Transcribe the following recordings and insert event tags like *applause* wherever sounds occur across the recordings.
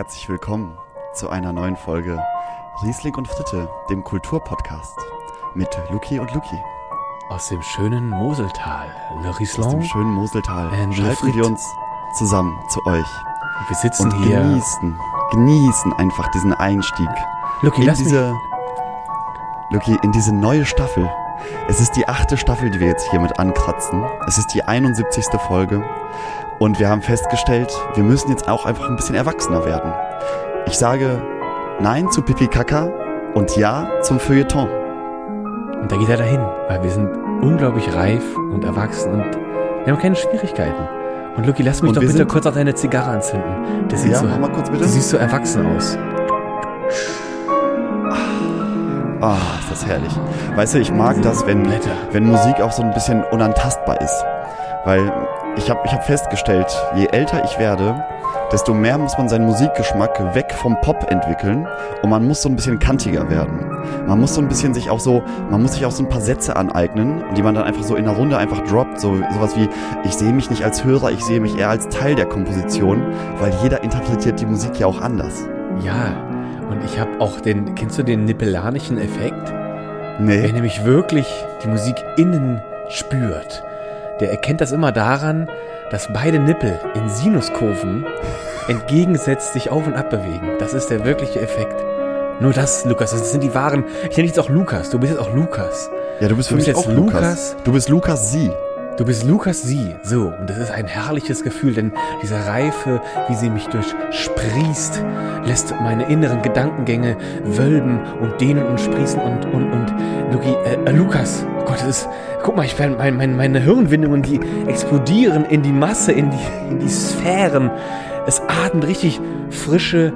Herzlich willkommen zu einer neuen Folge Riesling und Fritte, dem Kulturpodcast mit Luki und Luki. Aus dem schönen Moseltal, Le Aus dem Riesling. schönen Moseltal And schalten wir uns zusammen zu euch Wir sitzen und hier. genießen, genießen einfach diesen Einstieg Luki, in lass mich. diese, Luki, in diese neue Staffel. Es ist die achte Staffel, die wir jetzt hiermit ankratzen. Es ist die 71. Folge. Und wir haben festgestellt, wir müssen jetzt auch einfach ein bisschen erwachsener werden. Ich sage Nein zu Pipi Kaka und Ja zum Feuilleton. Und da geht er dahin, weil wir sind unglaublich reif und erwachsen und wir haben keine Schwierigkeiten. Und Luki, lass mich Und doch bitte kurz auch deine Zigarre anzünden. Das sieht Ja, so, mach mal kurz bitte. Du siehst so erwachsen aus. Ah, ist das herrlich. Weißt du, ich mag das, wenn, wenn Musik auch so ein bisschen unantastbar ist. Weil ich habe ich hab festgestellt, je älter ich werde, desto mehr muss man seinen Musikgeschmack weg vom Pop entwickeln und man muss so ein bisschen kantiger werden. Man muss so ein bisschen sich auch so, man muss sich auch so ein paar Sätze aneignen, die man dann einfach so in der Runde einfach droppt. So sowas wie, ich sehe mich nicht als Hörer, ich sehe mich eher als Teil der Komposition, weil jeder interpretiert die Musik ja auch anders. Ja, und ich habe auch den, kennst du den nippelanischen Effekt? Nee. nämlich wirklich die Musik innen spürt, der erkennt das immer daran, dass beide Nippel in Sinuskurven entgegensetzt sich auf und ab bewegen. Das ist der wirkliche Effekt. Nur das, Lukas, das sind die wahren. Ich nenne dich jetzt auch Lukas. Du bist jetzt auch Lukas. Ja, du bist für Du mich bist auch jetzt Lukas. Lukas. Du bist Lukas Sie. Du bist Lukas Sie. So, und das ist ein herrliches Gefühl, denn diese Reife, wie sie mich durchsprießt, lässt meine inneren Gedankengänge wölben und dehnen und sprießen und, und, und, Luki, äh, äh, Lukas, oh Gott, das ist, guck mal, ich mein, mein, mein, meine Hirnwindungen, die explodieren in die Masse, in die, in die Sphären. Es atmet richtig frische,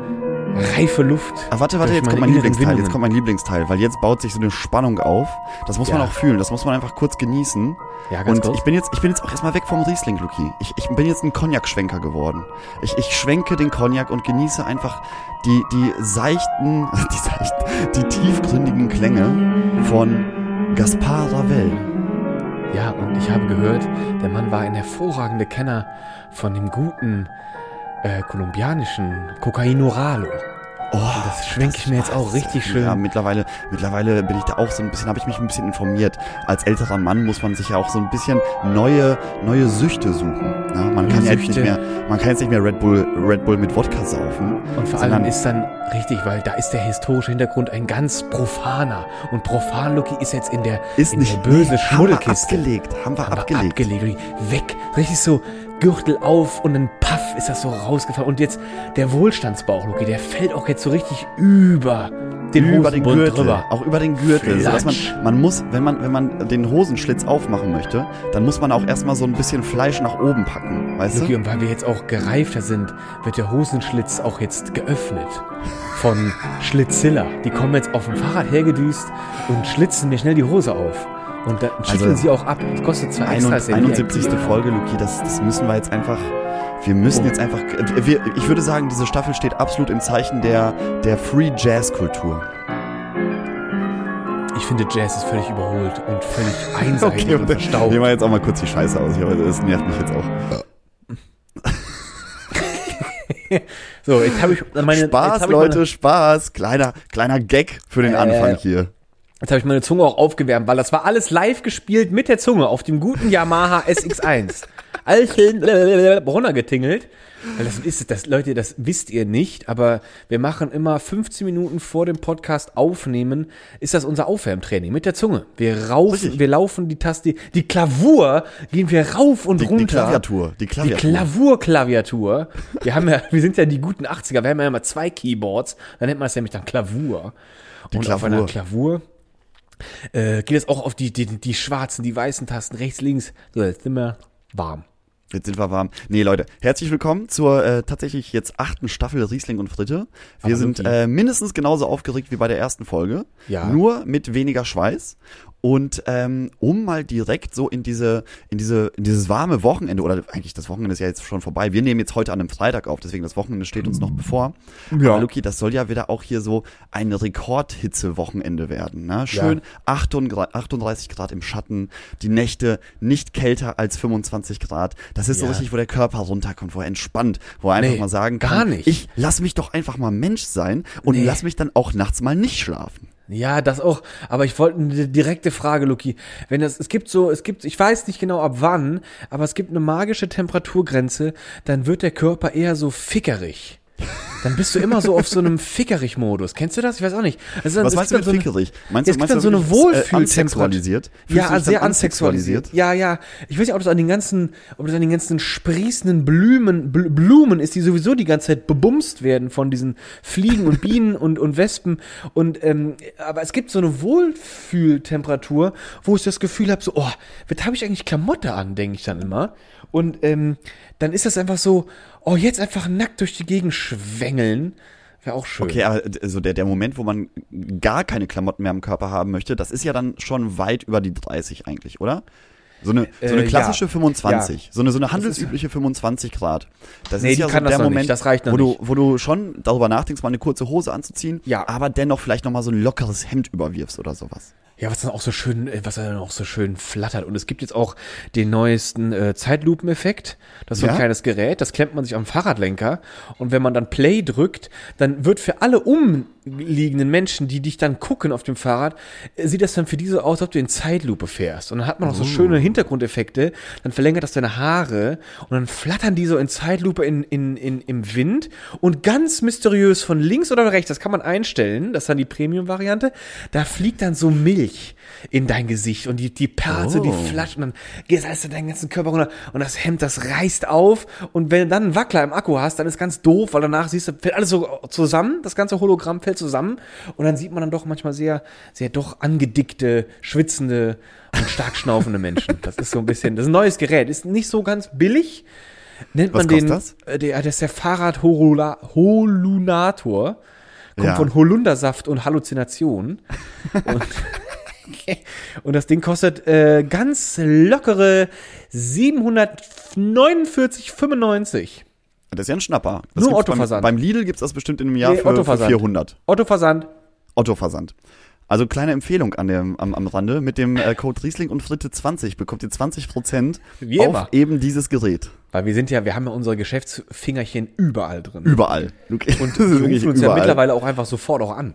reife Luft. Ah, warte, warte, jetzt kommt mein Lieblingsteil. Jetzt kommt mein Lieblingsteil, weil jetzt baut sich so eine Spannung auf. Das muss man Ja. auch fühlen. Das muss man einfach kurz genießen. Ja, ganz Und kurz. ich bin jetzt, ich bin jetzt auch erstmal weg vom Riesling, Luki. Ich, ich bin jetzt ein Cognac-Schwenker geworden. Ich, ich schwenke den Cognac und genieße einfach die, die seichten, *laughs* die seichten, die tiefgründigen Klänge von Gaspar Ravel. Ja, und ich habe gehört, der Mann war ein hervorragender Kenner von dem guten äh, kolumbianischen Cocaino Ralo. Oh, Das schwenke ich mir jetzt auch richtig schön. Ja, mittlerweile, mittlerweile bin ich da auch so ein bisschen, habe ich mich ein bisschen informiert. Als älterer Mann muss man sich ja auch so ein bisschen neue, neue Süchte suchen. Ja, man kann ja jetzt nicht Süchte. mehr, man kann jetzt nicht mehr Red Bull, Red Bull mit Wodka saufen. Und vor allem ist dann richtig, weil da ist der historische Hintergrund ein ganz profaner. Und profan Lucky ist jetzt in der, ist in nicht der böse haben wir Schmuddelkiste. abgelegt, haben wir Aber abgelegt. abgelegt. Weg. Richtig so Gürtel auf und dann paff ist das so rausgefallen. Und jetzt der Wohlstandsbauch, Lucky, der fällt auch jetzt so richtig über den über den Gürtel, drüber. auch über den Gürtel, so dass man, man muss, wenn man, wenn man den Hosenschlitz aufmachen möchte, dann muss man auch erstmal so ein bisschen Fleisch nach oben packen, weißt Lucky, du? und weil wir jetzt auch gereifter sind, wird der Hosenschlitz auch jetzt geöffnet. Von Schlitzilla. Die kommen jetzt auf dem Fahrrad hergedüst und schlitzen mir schnell die Hose auf. Und dann schütteln Also, sie auch ab. Das kostet zwar extra. ist ja wie ein 71. Kühl. Folge, Luki, das, das müssen wir jetzt einfach. Wir müssen Oh. jetzt einfach. Wir, ich würde sagen, diese Staffel steht absolut im Zeichen der, der Free Jazz Kultur. Ich finde, Jazz ist völlig überholt und völlig *laughs* einseitig und verstaubt. nehmen wir jetzt auch mal kurz die Scheiße aus. hier, weil Das nervt mich jetzt auch. *laughs* So, jetzt habe ich meine Spaß, jetzt hab Leute, Ich Spaß. Kleiner, kleiner Gag für den Äh, Anfang hier. Jetzt habe ich meine Zunge auch aufgewärmt, weil das war alles live gespielt mit der Zunge auf dem guten Yamaha *laughs* SX1. Alles runtergetingelt. Das ist, das, Leute, das wisst ihr nicht, aber wir machen immer 15 Minuten vor dem Podcast aufnehmen, ist das unser Aufwärmtraining mit der Zunge. Wir raufen, wir laufen die Taste, die Klavur gehen wir rauf und Die, runter. die Klaviatur. Die Die Klaviatur. Klavur-Klaviatur. Wir haben ja, wir sind ja die guten 80er, wir haben ja immer zwei Keyboards, dann nennt man es nämlich dann Klavur. Die und auf Klavur. einer Klavur äh, geht es auch auf die, die, die schwarzen, die weißen Tasten, rechts, links. So, jetzt sind wir warm. Jetzt sind wir warm. Nee, Leute, herzlich willkommen zur äh, tatsächlich jetzt achten Staffel Riesling und Fritte. Wir Aber sind äh, mindestens genauso aufgeregt wie bei der ersten Folge. Ja. Nur mit weniger Schweiß. Und ähm, um mal direkt so in diese, in diese, in dieses warme Wochenende, oder eigentlich das Wochenende ist ja jetzt schon vorbei. Wir nehmen jetzt heute an einem Freitag auf, deswegen das Wochenende steht uns noch bevor. Ja. Aber Luki, das soll ja wieder auch hier so ein Rekordhitze-Wochenende werden. Ne? Schön 38 38 Grad im Schatten, die Nächte nicht kälter als 25 Grad. Das ist so Ja. richtig, wo der Körper runterkommt, wo er entspannt, wo er einfach Nee, mal sagen gar kann, nicht. ich lass mich doch einfach mal Mensch sein und Nee. lass mich dann auch nachts mal nicht schlafen. Ja, das auch. Aber ich wollte eine direkte Frage, Luki. Wenn das, es gibt so, es gibt, ich weiß nicht genau ab wann, aber es gibt eine magische Temperaturgrenze, dann wird der Körper eher so fickerig. Dann bist du immer so auf so einem Fickerig-Modus. Kennst du das? Ich weiß auch nicht. Also Was es meinst du mit so fickerig? Meinst du, es gibt meinst dann so eine äh, Wohlfühltemperatur. ansexualisiert? Fühlst Ja, sehr ansexualisiert. Ja, ja. Ich weiß nicht, ob das an den ganzen, ob das an den ganzen sprießenden Blumen, Bl Blumen ist, die sowieso die ganze Zeit bebumst werden von diesen Fliegen und Bienen *laughs* und, und Wespen. Und ähm, aber es gibt so eine Wohlfühltemperatur, wo ich das Gefühl habe, so, oh, was habe ich eigentlich Klamotte an, denke ich dann immer. Und ähm, dann ist das einfach so, oh, jetzt einfach nackt durch die Gegend schwängeln. Wäre auch schön. Okay, aber also der, der Moment, wo man gar keine Klamotten mehr am Körper haben möchte, das ist ja dann schon weit über die 30 eigentlich, oder? So eine, so eine Äh, klassische ja. 25, so eine, so eine handelsübliche 25 Grad. Das Nee, ist ja so der Moment, das reicht wo, du, wo du schon darüber nachdenkst, mal eine kurze Hose anzuziehen, Ja. aber dennoch vielleicht nochmal so ein lockeres Hemd überwirfst oder sowas. Ja, was dann auch so schön, äh, was dann auch so schön flattert. Und es gibt jetzt auch den neuesten äh, Zeitlupeneffekt. Das ist so ein Ja? kleines Gerät, das klemmt man sich am Fahrradlenker. Und wenn man dann Play drückt, dann wird für alle umliegenden Menschen, die dich dann gucken auf dem Fahrrad, äh, sieht das dann für diese aus, als ob du in Zeitlupe fährst. Und dann hat man auch so schöne Hintergrundeffekte. Dann verlängert das deine Haare und dann flattern die so in Zeitlupe in, in, in, im Wind. Und ganz mysteriös von links oder rechts, das kann man einstellen, das ist dann die Premium-Variante, da fliegt dann so Milch in dein Gesicht und die, die perlt so, die Oh. flasht und dann geht alles in deinen ganzen Körper runter und das Hemd, das reißt auf und wenn du dann einen Wackler im Akku hast, dann ist ganz doof, weil danach siehst du, fällt alles so zusammen, das ganze Hologramm fällt zusammen und dann sieht man dann doch manchmal sehr, sehr doch angedickte, schwitzende und stark schnaufende Menschen. Das ist so ein bisschen, das ist ein neues Gerät, ist nicht so ganz billig, nennt Was man den, kostet äh, der, das ist der Fahrrad Horula- Holunator. Kommt Ja. von Holundersaft und Halluzination. *laughs* und, *laughs* und das Ding kostet äh, ganz lockere 749,95. Das ist ja ein Schnapper. Das Nur Otto-Versand. Beim, beim Lidl gibt's das bestimmt in einem Jahr Nee, für, für Otto-Versand. 400. Otto-Versand. Otto-Versand. Also kleine Empfehlung an dem, am, am Rande. Mit dem äh, Code Riesling und Fritte 20 bekommt ihr 20% Wie auf eben dieses Gerät. Weil wir sind ja, wir haben ja unsere Geschäftsfingerchen überall drin. Überall. und *laughs* das wir rufen uns ja überall. mittlerweile auch einfach sofort auch an.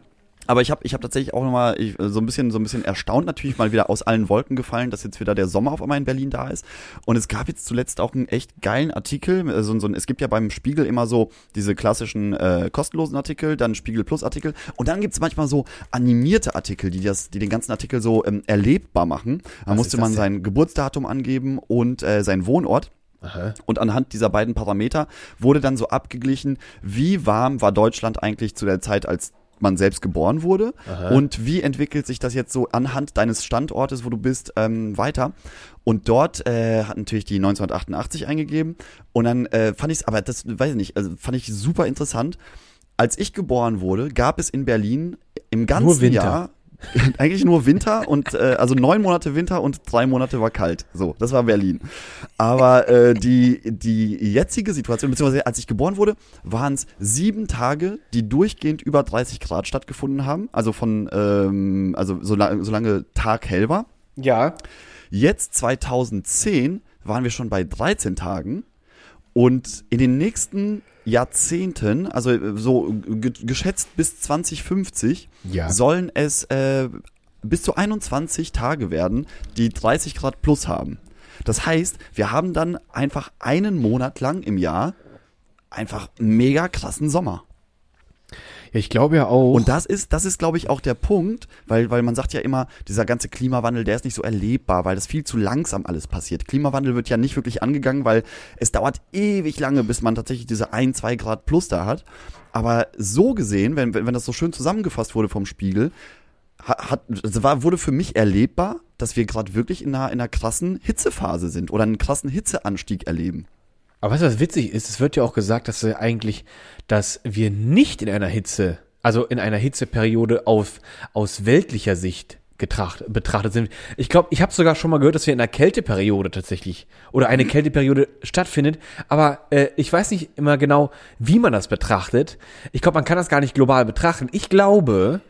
Aber ich habe ich hab tatsächlich auch nochmal so ein bisschen so ein bisschen erstaunt natürlich mal wieder aus allen Wolken gefallen, dass jetzt wieder der Sommer auf einmal in Berlin da ist. Und es gab jetzt zuletzt auch einen echt geilen Artikel. äh, So, so, ein- es gibt ja beim Spiegel immer so diese klassischen äh, kostenlosen Artikel, dann Spiegel Plus Artikel. Und dann gibt's manchmal so animierte Artikel, die das, die den ganzen Artikel so ähm, erlebbar machen. Da Was musste man denn? sein Geburtsdatum angeben und äh, seinen Wohnort. Aha. Und anhand dieser beiden Parameter wurde dann so abgeglichen, wie warm war Deutschland eigentlich zu der Zeit, als man selbst geboren wurde und wie entwickelt sich das jetzt so anhand deines Standortes, wo du bist, ähm, weiter. Und dort äh, hat natürlich die 1988 eingegeben und dann äh, fand ich es, aber das weiß ich nicht, also fand ich super interessant. Als ich geboren wurde, gab es in Berlin im ganzen. Jahr *laughs* eigentlich nur Winter und äh, also neun Monate Winter und drei Monate war kalt. So, das war Berlin. Aber äh, die die jetzige Situation, beziehungsweise als ich geboren wurde, waren es sieben Tage, die durchgehend über 30 Grad stattgefunden haben. Also von ähm, also solange, solange Tag hell war. Ja. Jetzt 2010 waren wir schon bei 13 Tagen und in den nächsten Jahrzehnten, also äh, so ge geschätzt bis 2050, Ja. sollen es äh, bis zu 21 Tage werden, die 30 Grad plus haben. Das heißt, wir haben dann einfach einen Monat lang im Jahr einfach mega krassen Sommer. Ja, ich glaube ja auch. Und das ist, das ist, glaube ich, auch der Punkt, weil, weil man sagt ja immer, dieser ganze Klimawandel, der ist nicht so erlebbar, weil das viel zu langsam alles passiert. Klimawandel wird ja nicht wirklich angegangen, weil es dauert ewig lange, bis man tatsächlich diese ein, zwei Grad plus da hat. Aber so gesehen, wenn, wenn wenn das so schön zusammengefasst wurde vom Spiegel, ha- hat, es war, wurde für mich erlebbar, dass wir gerade wirklich in einer, in einer krassen Hitzephase sind oder einen krassen Hitzeanstieg erleben. Aber weißt du, was witzig ist? Es wird ja auch gesagt, dass wir eigentlich, dass wir nicht in einer Hitze, also in einer Hitzeperiode auf, aus weltlicher Sicht getracht, betrachtet sind. Ich glaube, ich habe sogar schon mal gehört, dass wir in einer Kälteperiode tatsächlich oder eine Kälteperiode stattfindet. Aber äh, ich weiß nicht immer genau, wie man das betrachtet. Ich glaube, man kann das gar nicht global betrachten. Ich glaube,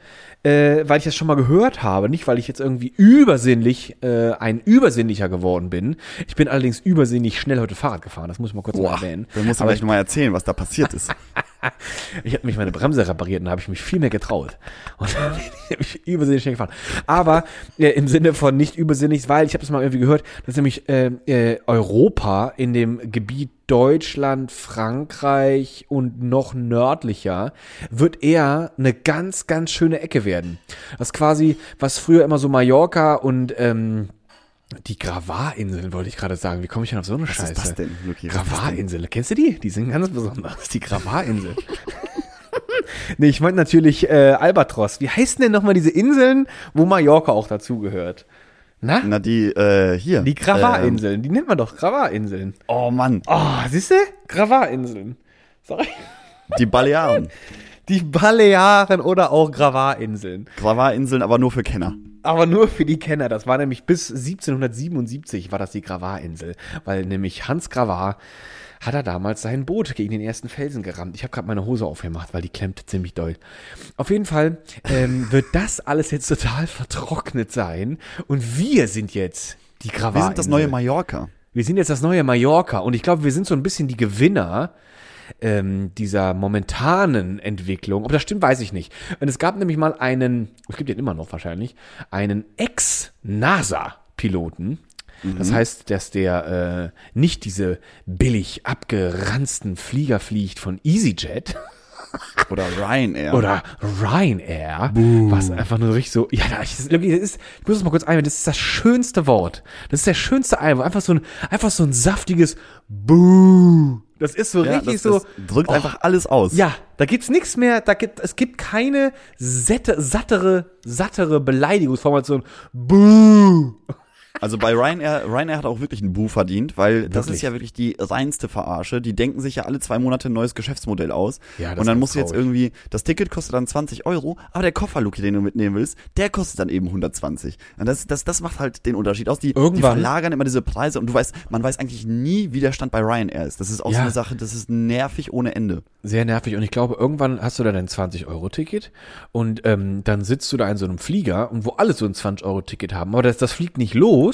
äh, weil ich das schon mal gehört habe, nicht weil ich jetzt irgendwie übersinnlich äh, ein Übersinnlicher geworden bin. Ich bin allerdings übersinnlich schnell heute Fahrrad gefahren, das muss ich mal kurz mal Boah, erwähnen. dann musst du Aber gleich nochmal erzählen, was da passiert ist. *laughs* *laughs* ich habe mich meine Bremse repariert und da habe ich mich viel mehr getraut. Und dann *laughs* bin ich übersinnig schnell gefahren. Aber äh, im Sinne von nicht übersinnig, weil ich habe das mal irgendwie gehört, dass nämlich äh, äh, Europa in dem Gebiet Deutschland, Frankreich und noch nördlicher wird eher eine ganz, ganz schöne Ecke werden. Was quasi, was früher immer so Mallorca und ähm, die Gravar-Inseln wollte ich gerade sagen. Wie komme ich denn auf so eine Was Scheiße? ist das denn, Luki? Was ist das denn? Gravar-Insel. Kennst du die? Die sind ganz besonders. Die Gravar-Insel. *laughs* nee, ich meinte natürlich äh, Albatros. Wie heißen denn nochmal diese Inseln, wo Mallorca auch dazugehört? Na? Na, die, äh, hier. Die Gravar-Inseln. Die nennt man doch Gravar-Inseln. Ähm, oh Mann, Oh, siehst du? Gravar-Inseln. Sorry. die Balearen. Die Balearen oder auch Gravar-Inseln. Gravarinseln, aber nur für Kenner. Aber nur für die Kenner. Das war nämlich bis 1777 war das die Gravarinsel. Weil nämlich Hans Gravar hat er damals sein Boot gegen den ersten Felsen gerammt. Ich habe gerade meine Hose aufgemacht, weil die klemmt ziemlich doll. Auf jeden Fall ähm, *laughs* wird das alles jetzt total vertrocknet sein. Und wir sind jetzt die Gravarinsel. Wir sind das neue Mallorca. Wir sind jetzt das neue Mallorca und ich glaube, wir sind so ein bisschen die Gewinner ähm, dieser momentanen Entwicklung. Ob das stimmt, weiß ich nicht. Und es gab nämlich mal einen, es gibt den immer noch wahrscheinlich, einen Ex-NASA-Piloten. Das heißt, dass der äh, nicht diese billig abgeranzten Flieger fliegt von EasyJet *laughs* Oder Ryanair. oder Ryanair, was einfach nur richtig so, ja, das ist, das ist, ich muss das mal kurz einwählen, das ist das schönste Wort. Das ist der schönste Einwort. Einfach so ein, einfach so ein saftiges Buh. Das ist so ja, richtig das, so. das drückt Oh, einfach alles aus. Ja, da gibt's nichts mehr, da gibt, es gibt keine sette, sattere, sattere Beleidigungsformation. Buh. Also bei Ryanair, Ryanair hat auch wirklich einen Buh verdient, weil das Wirklich? ist ja wirklich die reinste Verarsche. Die denken sich ja alle zwei Monate ein neues Geschäftsmodell aus. Ja, das und dann musst du jetzt irgendwie, das Ticket kostet dann 20 Euro, aber der Koffer, Luki, den du mitnehmen willst, der kostet dann eben 120. Und das, das, das macht halt den Unterschied aus. Die, die Irgendwann- verlagern immer diese Preise und du weißt, man weiß eigentlich nie, wie der Stand bei Ryanair ist. Das ist auch so Ja. eine Sache, das ist nervig ohne Ende. Sehr nervig. Und ich glaube, irgendwann hast du da dein 20-Euro-Ticket und ähm, dann sitzt du da in so einem Flieger und wo alle so ein 20-Euro-Ticket haben. Aber das, das fliegt nicht los.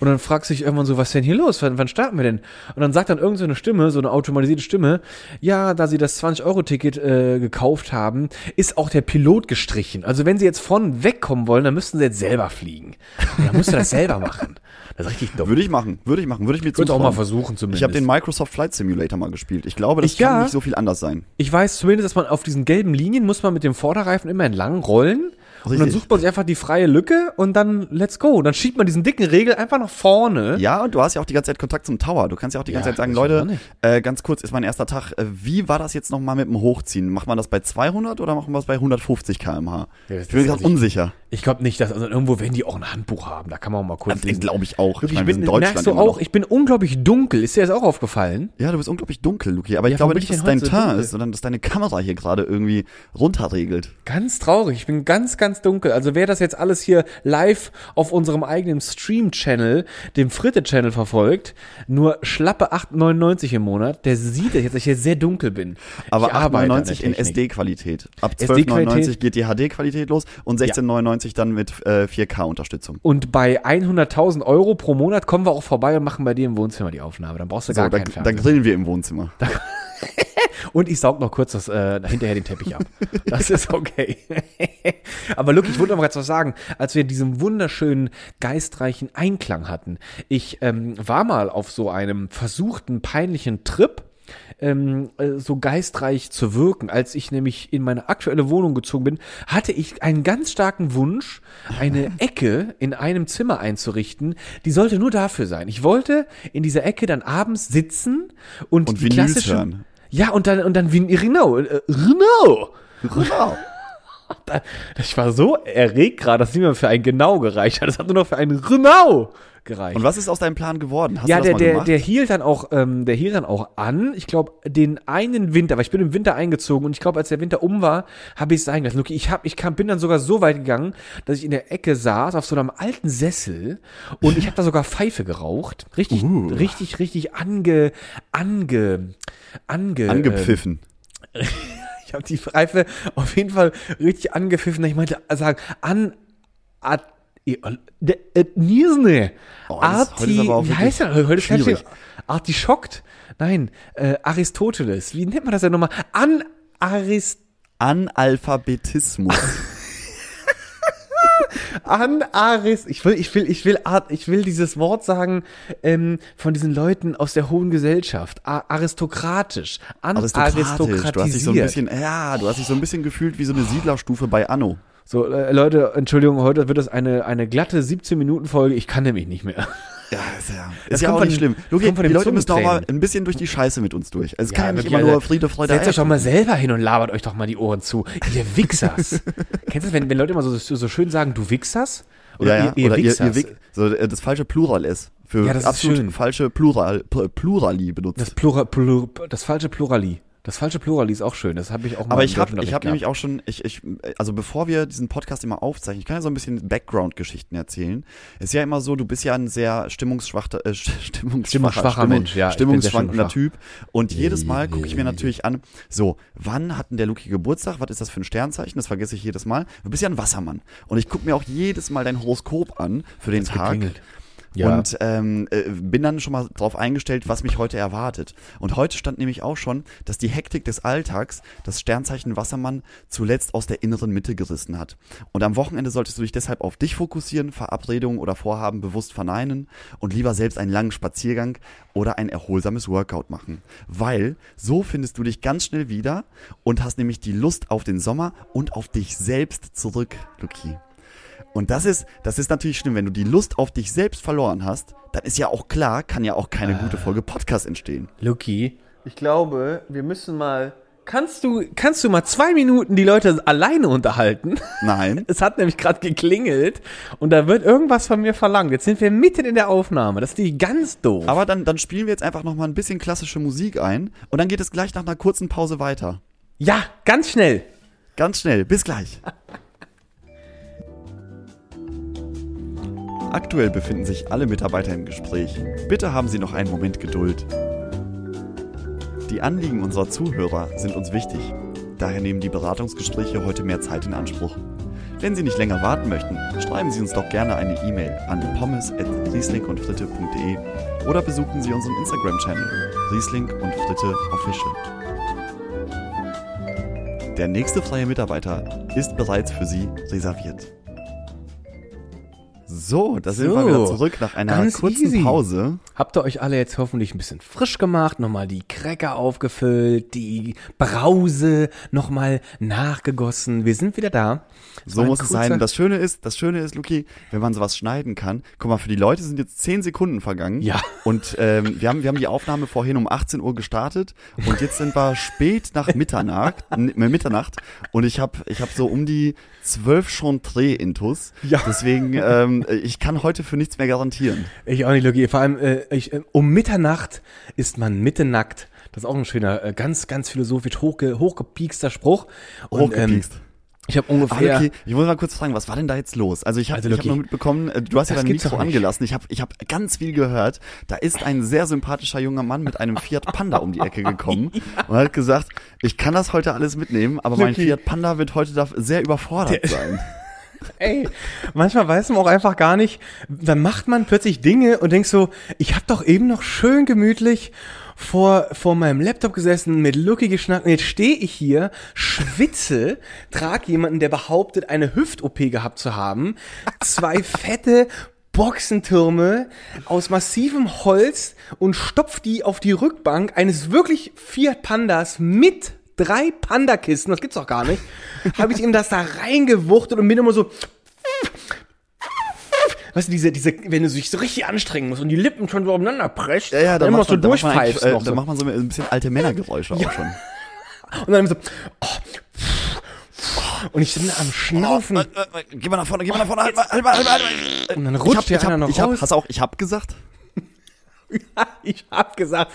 Und dann fragst du dich irgendwann so, was ist denn hier los? Wann, wann starten wir denn? Und dann sagt dann irgend so eine Stimme, so eine automatisierte Stimme, ja, da sie das 20-Euro-Ticket äh, gekauft haben, ist auch der Pilot gestrichen. Also wenn sie jetzt von wegkommen wollen, dann müssten sie jetzt selber fliegen. Und dann musst du das selber machen. Das ist richtig dumm. Würde ich machen, würde ich machen, würde ich mir Würde auch mal versuchen zumindest. Ich habe den Microsoft Flight Simulator mal gespielt. Ich glaube, das Ich- kann ja. nicht so viel anders sein. Ich weiß zumindest, dass man auf diesen gelben Linien muss man mit dem Vorderreifen immer entlang rollen. Und dann Richtig. sucht man sich einfach die freie Lücke und dann let's go. Und dann schiebt man diesen dicken Regel einfach nach vorne. Ja, und du hast ja auch die ganze Zeit Kontakt zum Tower. Du kannst ja auch die ganze Ja, Zeit sagen, Leute, äh, ganz kurz, ist mein erster Tag. Äh, wie war das jetzt nochmal mit dem Hochziehen? Macht man das bei 200 oder machen wir es bei 150 km/h? Ja, ich bin mir gerade ich- unsicher. Ich glaube nicht, dass also irgendwo werden die auch ein Handbuch haben. Da kann man auch mal kurz Das glaube ich auch. Wirklich, ich meine, wir bin, sind Deutschland merkst du auch, ich bin unglaublich dunkel. Ist dir das auch aufgefallen? Ja, du bist unglaublich dunkel, Luki. Aber ich Ja, glaube warum bin nicht, ich dass dein so dunkel? ist, sondern dass deine Kamera hier gerade irgendwie runterregelt. Ganz traurig. Ich bin ganz, ganz dunkel. Also wer das jetzt alles hier live auf unserem eigenen Stream-Channel, dem Fritte-Channel verfolgt, nur schlappe 8,99 im Monat, der sieht jetzt, dass ich hier sehr dunkel bin. Aber ich arbeite an 8,99 der in. SD-Qualität. Ab SD-Qualität? 12,99 geht die HD-Qualität los und 16,99 dann mit äh, 4K-Unterstützung. Und bei 100.000 Euro pro Monat kommen wir auch vorbei und machen bei dir im Wohnzimmer die Aufnahme. Dann brauchst du So, gar da, keinen da Fernseher. grillen wir im Wohnzimmer. *laughs* Und ich saug noch kurz das, äh, hinterher den Teppich ab. *laughs* Das ist okay. *laughs* Aber Luke, ich wollte noch mal ganz was sagen. Als wir diesen wunderschönen, geistreichen Einklang hatten. Ich ähm, war mal auf so einem versuchten, peinlichen Trip, ähm, äh, so geistreich zu wirken. Als ich nämlich in meine aktuelle Wohnung gezogen bin, hatte ich einen ganz starken Wunsch, eine *laughs* Ecke in einem Zimmer einzurichten. Die sollte nur dafür sein. Ich wollte in dieser Ecke dann abends sitzen und, Und die Vinyls klassischen, hören. ja, und dann, und dann wie Renault. Äh, Renault. *laughs* Da- Ich war so erregt gerade, dass niemand für ein Genau gereicht hat. Es hat nur noch für ein Renault gereicht. Und was ist aus deinem Plan geworden? Hast ja, du das der, der, der hielt dann auch, ähm, der hielt dann auch an. Ich glaube, den einen Winter, weil ich bin im Winter eingezogen und ich glaube, als der Winter um war, habe ich es sein. Luki, ich hab, ich kam, bin dann sogar so weit gegangen, dass ich in der Ecke saß auf so einem alten Sessel und ich habe da sogar Pfeife geraucht. Richtig, Uh. richtig, richtig ange, ange, ange, Angepfiffen. *laughs* ich habe die Pfeife auf jeden Fall richtig angepfiffen. Ich meinte, sagen, an, et Niesne. Oh, Arti, wie heißt der? Heute ist schwierig. Artischockt? Nein, äh, Aristoteles. Wie nennt man das denn nochmal? An Arist, Analphabetismus. *laughs* an Arist, ich will, ich will, ich will, Art, ich will dieses Wort sagen, ähm, von diesen Leuten aus der hohen Gesellschaft. A aristokratisch. An Aristokratisch. Du hast dich so ein bisschen, ja, du hast dich so ein bisschen gefühlt wie so eine Siedlerstufe bei Anno. So, äh, Leute, Entschuldigung, heute wird es eine, eine glatte 17-Minuten-Folge. Ich kann nämlich nicht mehr. Ja, ist ja, Das ist ja auch nicht schlimm. das von die Leute müssen auch mal ein bisschen durch die Scheiße mit uns durch. Also es kann ja nicht immer nur. Friede, Freude, Setzt euch doch mal selber hin und labert euch doch mal die Ohren zu. Ihr Wichsers. *laughs* Kennst du das, wenn, wenn Leute immer so, so schön sagen, du Wichsers? Oder ja, ja. ihr, ihr ihr, Wichsers? ihr Wick, so äh, das falsche Plural ist. Für Ja, das ist absolut schön. falsche Plural, Pl- Plurali benutzt. das, Plura, Plur, das falsche Plurali. Das falsche Plurali ist auch schön. Das habe ich auch mal Aber ich habe ich hab gehabt. nämlich auch schon, ich, ich, also bevor wir diesen Podcast immer aufzeichnen, ich kann ja so ein bisschen Background-Geschichten erzählen. Ist ja immer so, du bist ja ein sehr stimmungsschwacher, äh, *laughs* stimmungsschwacher, Stimmungsschwacher Mensch, ja, stimmungsschwankender. Typ. Und jedes Mal gucke ich mir natürlich an, so, wann hat denn der Luki Geburtstag? Was ist das für ein Sternzeichen? Das vergesse ich jedes Mal. Du bist ja ein Wassermann. Und ich gucke mir auch jedes Mal dein Horoskop an für den Tag. geklingelt. Ja. Und ähm, äh, bin dann schon mal darauf eingestellt, was mich heute erwartet. Und heute stand nämlich auch schon, dass die Hektik des Alltags das Sternzeichen Wassermann zuletzt aus der inneren Mitte gerissen hat. Und am Wochenende solltest du dich deshalb auf dich fokussieren, Verabredungen oder Vorhaben bewusst verneinen und lieber selbst einen langen Spaziergang oder ein erholsames Workout machen. Weil so findest du dich ganz schnell wieder und hast nämlich die Lust auf den Sommer und auf dich selbst zurück, Luki. Und das ist, das ist natürlich schlimm, wenn du die Lust auf dich selbst verloren hast, dann ist ja auch klar, kann ja auch keine gute Folge Podcast entstehen. Luki, ich glaube, wir müssen mal. Kannst du, kannst du mal zwei Minuten die Leute alleine unterhalten? Nein. *laughs* Es hat nämlich gerade geklingelt und da wird irgendwas von mir verlangt. Jetzt sind wir mitten in der Aufnahme. Das ist die ganz doof. Aber dann, dann spielen wir jetzt einfach nochmal ein bisschen klassische Musik ein und dann geht es gleich nach einer kurzen Pause weiter. ja, ganz schnell. Ganz schnell, bis gleich. *laughs* Aktuell befinden sich alle Mitarbeiter im Gespräch. Bitte haben Sie noch einen Moment Geduld. Die Anliegen unserer Zuhörer sind uns wichtig. Daher nehmen die Beratungsgespräche heute mehr Zeit in Anspruch. Wenn Sie nicht länger warten möchten, schreiben Sie uns doch gerne eine E-Mail an pommes.rieslingundfritte.de oder besuchen Sie unseren Instagram-Channel Riesling und Fritte Official. Der nächste freie Mitarbeiter ist bereits für Sie reserviert. So, da sind So, wir wieder zurück nach einer kurzen easy. Pause. Habt ihr euch alle jetzt hoffentlich ein bisschen frisch gemacht, nochmal die Cracker aufgefüllt, die Brause nochmal nachgegossen. Wir sind wieder da. Es So muss es sein. Das Schöne ist, das Schöne ist, Luki, wenn man sowas schneiden kann. Guck mal, für die Leute sind jetzt zehn Sekunden vergangen. Ja. Und ähm, wir haben, wir haben die Aufnahme vorhin um 18 Uhr gestartet und jetzt sind wir spät nach Mitternacht, *laughs* äh, Mitternacht und ich habe, ich habe so um die zwölf Chantre-Intus. Ja. Deswegen, ähm, ich kann heute für nichts mehr garantieren. Ich auch nicht, Lucky. Vor allem, äh, ich, äh, um Mitternacht ist man mitternackt. Das ist auch ein schöner, äh, ganz, ganz philosophisch hochge, hochgepiekster Spruch. Und, Hochgepiekst. Ähm, ich habe Ah, ungefähr. Luki, ich muss mal kurz fragen, was war denn da jetzt los? Also ich habe Also, hab nur mitbekommen, äh, du hast ja dein Mikro angelassen. Ich habe ich hab ganz viel gehört. Da ist ein sehr sympathischer junger Mann mit einem Fiat Panda um die Ecke *laughs* gekommen und hat gesagt, ich kann das heute alles mitnehmen, aber mein Luki. Fiat Panda wird heute da sehr überfordert sein. *laughs* Ey, manchmal weiß man auch einfach gar nicht, dann macht man plötzlich Dinge und denkt so, ich habe doch eben noch schön gemütlich vor, vor meinem Laptop gesessen, mit Lucky geschnackt und jetzt stehe ich hier, schwitze, trag jemanden, der behauptet, eine Hüft-OP gehabt zu haben, zwei fette Boxentürme aus massivem Holz und stopf die auf die Rückbank eines wirklich Fiat Pandas mit drei Panda-Kisten, das gibt's doch gar nicht, habe ich ihm das da reingewuchtet und bin immer so Weißt du, diese, diese, wenn du dich so richtig anstrengen musst und die Lippen schon so aufeinander presst, Ja, ja, da dann immer macht so durchpfeifst äh, noch so. macht man so ein bisschen alte Männergeräusche auch schon. Und dann so, oh, Und ich bin am Schnaufen. Oh, äh, äh, geh mal nach vorne, geh mal nach vorne, halt mal, halt mal, halt mal. Halt mal. Und dann Ich rutscht hab, hier ich hab, noch ich hab, raus. hast du auch, ich hab gesagt? *laughs* ich hab gesagt,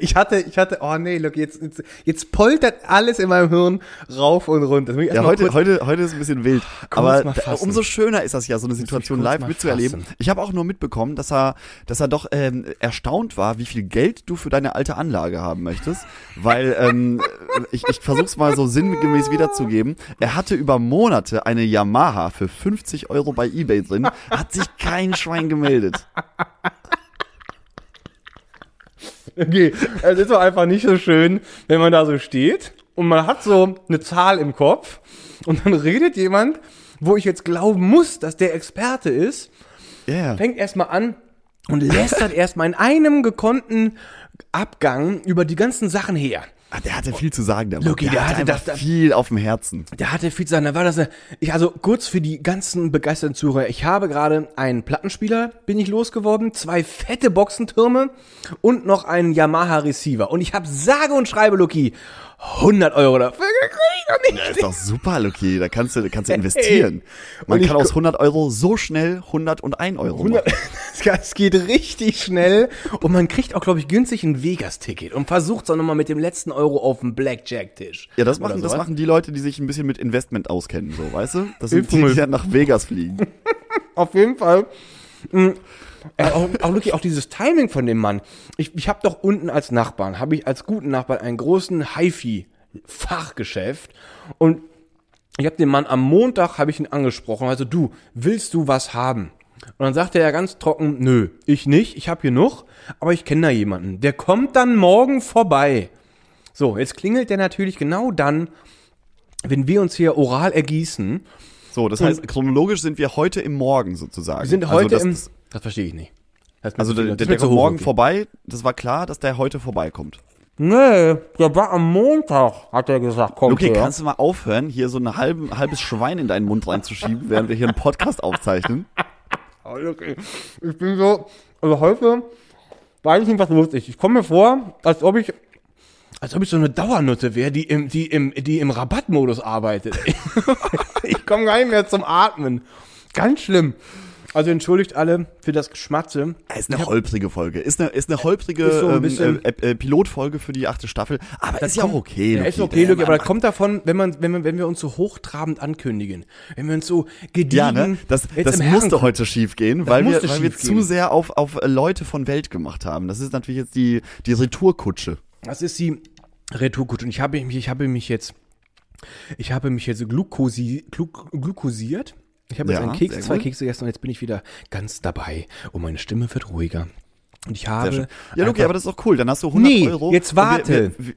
ich hatte, ich hatte, oh nee, look, jetzt, jetzt, jetzt poltert alles in meinem Hirn rauf und runter. Ja, heute, kurz- heute, heute ist ein bisschen wild. Aber umso schöner ist das ja, so eine Situation live mitzuerleben. fassen. Ich habe auch nur mitbekommen, dass er, dass er doch ähm, erstaunt war, wie viel Geld du für deine alte Anlage haben möchtest. Weil, ähm, *laughs* ich, ich versuch's mal so sinngemäß wiederzugeben. Er hatte über Monate eine Yamaha für 50 Euro bei Ebay drin, hat sich kein Schwein gemeldet. Okay, es ist doch einfach nicht so schön, wenn man da so steht und man hat so eine Zahl im Kopf und dann redet jemand, wo ich jetzt glauben muss, dass der Experte ist, yeah. fängt erstmal an und lästert erstmal in einem gekonnten Abgang über die ganzen Sachen her. Ah, Der hatte viel zu sagen, der, Lucky, der, der hatte hatte das- viel auf dem Herzen. Der hatte viel zu sagen. Da war das, äh, ich, also kurz für die ganzen begeisterten Zuhörer. Ich habe gerade einen Plattenspieler, bin ich losgeworden, zwei fette Boxentürme und noch einen Yamaha Receiver. Und ich habe sage und schreibe, Lucky, 100 Euro dafür gekriegt. Und ich Das ist doch super, Lucky. Da kannst du, da kannst du investieren. Man Und ich kann aus 100 Euro so schnell 101 Euro machen. *laughs* Es geht richtig schnell und man kriegt auch, glaube ich, günstig ein Vegas-Ticket und versucht es auch nochmal mit dem letzten Euro auf dem Blackjack-Tisch. Ja, das machen, das machen die Leute, die sich ein bisschen mit Investment auskennen, so, weißt du? Das sind die, die dann nach Vegas fliegen. *laughs* Auf jeden Fall. Äh, auch, auch wirklich auch dieses Timing von dem Mann. Ich, ich habe doch unten als Nachbarn, habe ich als guten Nachbarn einen großen HiFi-Fachgeschäft und ich habe den Mann am Montag habe ich ihn angesprochen, also du, willst du was haben? Und dann sagte er ganz trocken, nö, ich nicht, ich habe hier noch, aber ich kenne da jemanden, der kommt dann morgen vorbei. So, jetzt klingelt der natürlich genau dann, wenn wir uns hier oral ergießen. So, das heißt, chronologisch sind wir heute im Morgen sozusagen. Wir sind heute also im. Das, verstehe ich nicht. Also der, der, der kommt morgen Luki. vorbei. Das war klar, dass der heute vorbeikommt. Nee, der war am Montag, hat er gesagt, kommt Okay, her. kannst du mal aufhören, hier so ein halben, halbes Schwein in deinen Mund reinzuschieben, während wir hier einen Podcast aufzeichnen? *laughs* Oh, Luki, Ich bin so, also heute weiß ich nicht, was los ist. Ich komme mir vor, als ob ich, als ob ich so eine Dauernutte wäre, die im, die im, die im Rabattmodus arbeitet. *laughs* ich komme gar nicht mehr zum Atmen. Ganz schlimm. Also entschuldigt alle für das Geschmatze. Ist eine holprige Folge. Ist eine, ist eine holprige Ist so ein ähm, äh, äh, Pilotfolge für die achte Staffel. Aber ist ja auch okay. Ja, ist okay, Luki, aber das kommt davon, wenn man, wenn man, wenn wir uns so hochtrabend ankündigen. Wenn wir uns so gediegen. Ja, ne? Das, das musste Herren- heute schief gehen, weil wir, weil wir zu sehr auf, auf Leute von Welt gemacht haben. Das ist natürlich jetzt die, die Retourkutsche. Das ist die Retourkutsche. Und ich habe mich, ich habe mich jetzt, ich habe mich jetzt glukosi, gluk, glukosiert. Ich habe jetzt Ja, einen Keks, zwei. Kekse gegessen und jetzt bin ich wieder ganz dabei. Und meine Stimme wird ruhiger. Und ich habe. Ja, Luki, einfach- aber das ist doch cool. Dann hast du 100 Nee, Euro. jetzt Und wir- warte. Wir, wir,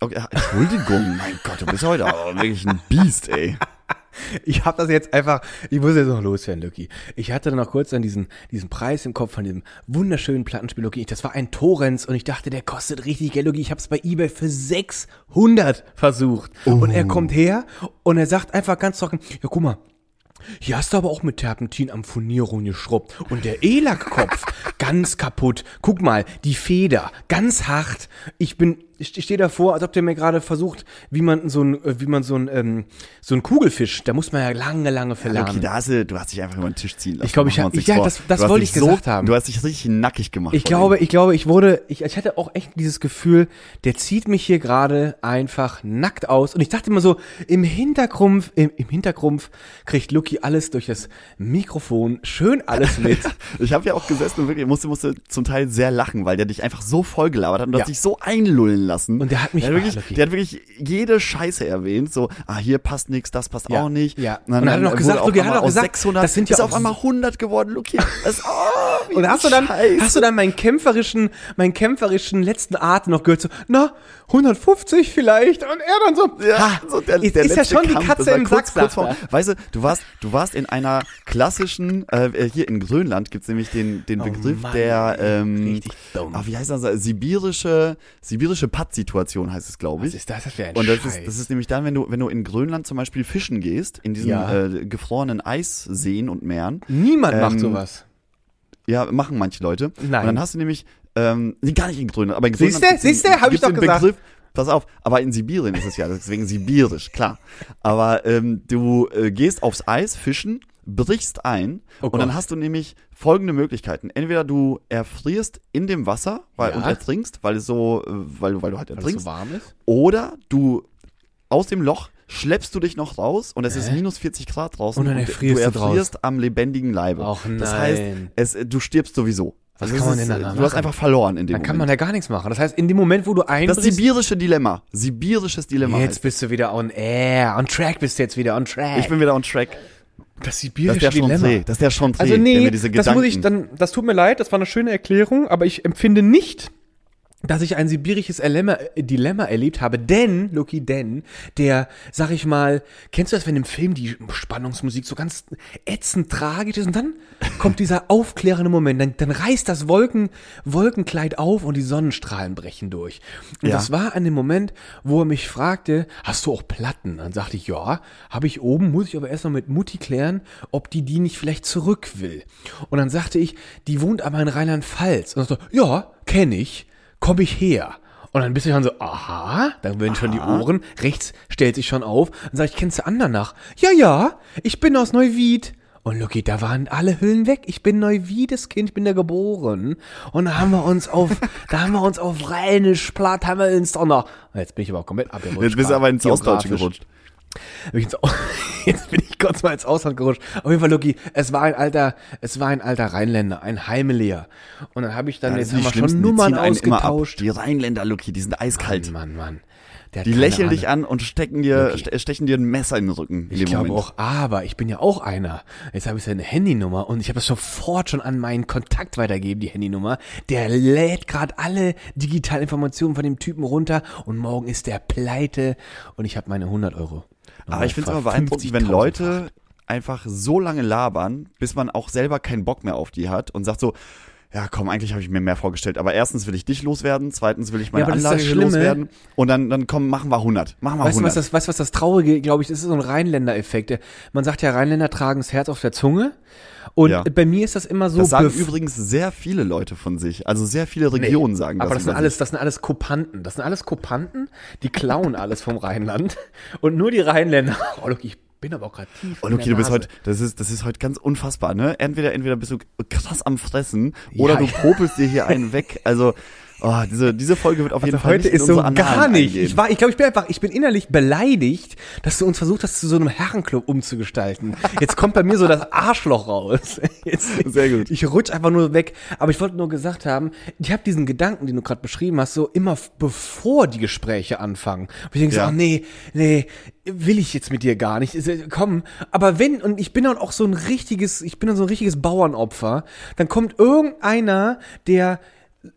okay, *laughs* Entschuldigung, mein Gott, du bist heute aber wirklich ein Biest, ey. *laughs* Ich habe das jetzt einfach, ich muss jetzt noch loswerden, Lucky. Ich hatte dann noch kurz dann diesen, diesen Preis im Kopf von dem wunderschönen Plattenspiel, Lucky. Das war ein Torrens und ich dachte, der kostet richtig Geld, Lucky. Ich habe es bei Ebay für 600 versucht. Und er kommt her und er sagt einfach ganz trocken, ja guck mal, hier hast du aber auch mit Terpentin am Furnierrohr geschrubbt. Und der E-Lack-Kopf, *laughs* ganz kaputt. Guck mal, die Feder, ganz hart. Ich bin, ich stehe davor, als ob der mir gerade versucht, wie man so ein, äh, wie man so ein, ähm, so ein Kugelfisch, da muss man ja lange, lange verlernen. Luki, da hast du, du hast dich einfach über den Tisch ziehen lassen. Ich glaube, ich Machen wir hab- uns nichts ja, das- das wollte ich gesagt haben. Du hast dich richtig nackig gemacht. Ich glaube, dem. ich glaube, ich wurde, ich, ich hatte auch echt dieses Gefühl, der zieht mich hier gerade einfach nackt aus. Und ich dachte immer so, im Hintergrund, im, im Hintergrund kriegt Lucky alles durch das Mikrofon schön alles mit. *laughs* Ich habe ja auch gesessen und wirklich musste, musste zum Teil sehr lachen, weil der dich einfach so voll gelabert hat und du Ja. hast dich so einlullen lassen. Und der hat mich- der hat, wirklich, ach, Lucky. der hat wirklich jede Scheiße erwähnt. So, ah, hier passt nichts, das passt Ja, auch nicht. ja. Und dann, Und er hat noch wurde gesagt, er hat auch gesagt, 600 das sind ja ist auf einmal 100 geworden, Lucky. *laughs* Das, oh, wie Und hast du dann, Scheiße. hast du dann meinen kämpferischen, meinen kämpferischen letzten Atem noch gehört so, na, 150 vielleicht? Und er dann so, Ja, ha, so der, der ist ja schon die Kampf, Katze das war im kurz, Sack, kurz vor. Weißt du, du warst, du warst in einer klassischen, äh, hier in Grönland gibt's nämlich den, den Oh Begriff Mann, der, ähm, richtig dumm. ah, wie heißt das, sibirische, sibirische Pattsituation heißt es, glaube ich. Was ist das für ein Und das Scheiß? ist, das ist nämlich dann, wenn du, wenn du in Grönland zum Beispiel fischen gehst, in diesen Ja. äh, gefrorenen Eisseen und Meeren. Niemand macht ähm, sowas. Ja, machen manche Leute. Nein. Und dann hast du nämlich, ähm, nee, gar nicht in Grönland, aber in Grönland. Siehste? Siehste? Hab ich doch den gesagt. Begriff, pass auf, aber in Sibirien ist es ja, deswegen sibirisch, klar. Aber ähm, du äh, gehst aufs Eis fischen, brichst ein Oh und dann hast du nämlich folgende Möglichkeiten. Entweder du erfrierst in dem Wasser weil, Ja. und ertrinkst, weil es so, äh, weil, du- weil du halt Weil es ertrinkst. so warm ist. Oder du aus dem Loch schleppst du dich noch raus und es ist Hä? minus 40 Grad draußen Und dann erfrierst du du erfrierst am lebendigen Leibe. Das nein. heißt, es, du stirbst sowieso. Was Also kann man denn ist, dann Du hast machen? einfach verloren in dem Dann kann man Moment. ja gar nichts machen. Das heißt, in dem Moment, wo du das einbrichst, sibirische Dilemma. Sibirisches Dilemma. jetzt heißt. bist du wieder on air, on track bist du jetzt wieder on track. Ich bin wieder on track. das Das sibirische ist der Dilemma. Das ist der Chantre, Also nee, das Gedanken... muss ich dann, das tut mir leid, das war eine schöne Erklärung, aber ich empfinde nicht, dass ich ein sibirisches Dilemma, Dilemma erlebt habe, denn, Loki, denn, der, sag ich mal, kennst du das, wenn im Film die Spannungsmusik so ganz ätzend tragisch ist und dann *laughs* kommt dieser aufklärende Moment, dann, dann reißt das Wolken, Wolkenkleid auf und die Sonnenstrahlen brechen durch. Und Ja. das war an dem Moment, wo er mich fragte, hast du auch Platten? Dann sagte ich, ja, habe ich oben, muss ich aber erst noch mit Mutti klären, ob die die nicht vielleicht zurück will. Und dann sagte ich, die wohnt aber in Rheinland-Pfalz. Und dann so, ja, kenne ich, komm ich her. Und dann bist du schon so, aha, dann werden schon die Ohren, rechts stellt sich schon auf. Dann sag ich, kennst du Andernach? Ja, ja, ich bin aus Neuwied. Und Lucky, da waren alle Hüllen weg. Ich bin Neuwiedes Kind, ich bin da geboren. Und da haben wir uns auf, *laughs* da haben wir uns auf Rheinisch platt, haben wir doch noch. Jetzt bin ich aber komplett abgerutscht. Jetzt bist du aber ins Ostdeutsche gerutscht. *laughs* Jetzt bin ich kurz mal ins Ausland gerutscht. Auf jeden Fall, Lucky, es war ein alter, es war ein alter Rheinländer, ein Heimeleer. Und dann habe ich dann, Ja, jetzt haben wir schon Nummern ausgetauscht. Die Rheinländer, Lucky, die sind eiskalt. Mann, Mann. Der hat Die lächeln Ahnung. dich an und stecken dir, ste- stechen dir ein Messer in den Rücken. In Ich glaube Moment. auch, aber ich bin ja auch einer. Jetzt habe ich seine Handynummer und ich habe das sofort schon an meinen Kontakt weitergegeben, die Handynummer. Der lädt gerade alle digitalen Informationen von dem Typen runter und morgen ist der pleite und ich habe meine 100 Euro. Aber ich finde es immer beeindruckend, wenn Leute einfach so lange labern, bis man auch selber keinen Bock mehr auf die hat und sagt so, ja komm, eigentlich habe ich mir mehr vorgestellt, aber erstens will ich dich loswerden, zweitens will ich meine ist Anlage Schlimme. loswerden und dann, dann komm, machen wir 100. Machen wir Weißt du, 100. was das, weißt, du, was das Traurige, glaube ich, das ist so ein Rheinländer-Effekt. Man sagt ja, Rheinländer tragen das Herz auf der Zunge. Und Ja. bei mir ist das immer so. das sagen übrigens sehr viele Leute von sich. Also sehr viele Regionen sagen das. Aber das sind alles, das sind alles Kopanten. Das sind alles Kopanten, die klauen alles vom Rheinland. Und nur die Rheinländer. *laughs* Oh, look, ich bin aber auch gerade tief. Oh, Luki, der du bist heute, das ist, das ist heute ganz unfassbar, ne? Entweder, entweder bist du krass am Fressen oder Ja, du popelst dir hier einen weg. Also, oh, diese, diese Folge wird auf jeden Also Fall heute nicht in ist so gar nicht. eingehen. Ich war, ich glaube, ich bin einfach, ich bin innerlich beleidigt, dass du uns versucht hast, zu so einem Herrenclub umzugestalten. Jetzt kommt bei mir so das Arschloch raus. *laughs* Jetzt, Sehr gut. Ich rutsch einfach nur weg. Aber ich wollte nur gesagt haben, ich habe diesen Gedanken, den du gerade beschrieben hast, so immer bevor die Gespräche anfangen. Und ich denke Ja. so, ach nee, nee, will ich jetzt mit dir gar nicht. Äh, Komm, aber wenn, und ich bin dann auch so ein richtiges, ich bin dann so ein richtiges Bauernopfer, dann kommt irgendeiner, der,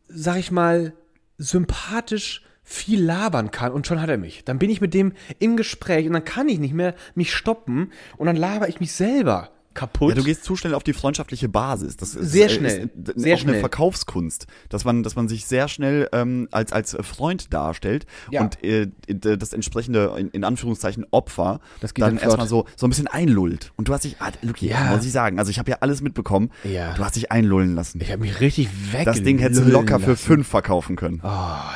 sag ich mal, sympathisch viel labern kann. Und schon hat er mich. Dann bin ich mit dem im Gespräch und dann kann ich nicht mehr mich stoppen. Und dann laber ich mich selber kaputt. Ja, du gehst zu schnell auf die freundschaftliche Basis. Das ist, Sehr äh, schnell. Ist, Sehr auch schnell. eine Verkaufskunst, dass man, dass man sich sehr schnell ähm, als als Freund darstellt Ja. und äh, das entsprechende in, in Anführungszeichen Opfer Das geht dann dann erstmal so so ein bisschen einlullt. Und du hast dich, ah, Luki, Ja. muss ich sagen, also ich habe ja alles mitbekommen. Ja. Du hast dich einlullen lassen. ich habe mich richtig weg. das Ding hättest du locker für fünf verkaufen können. Oh,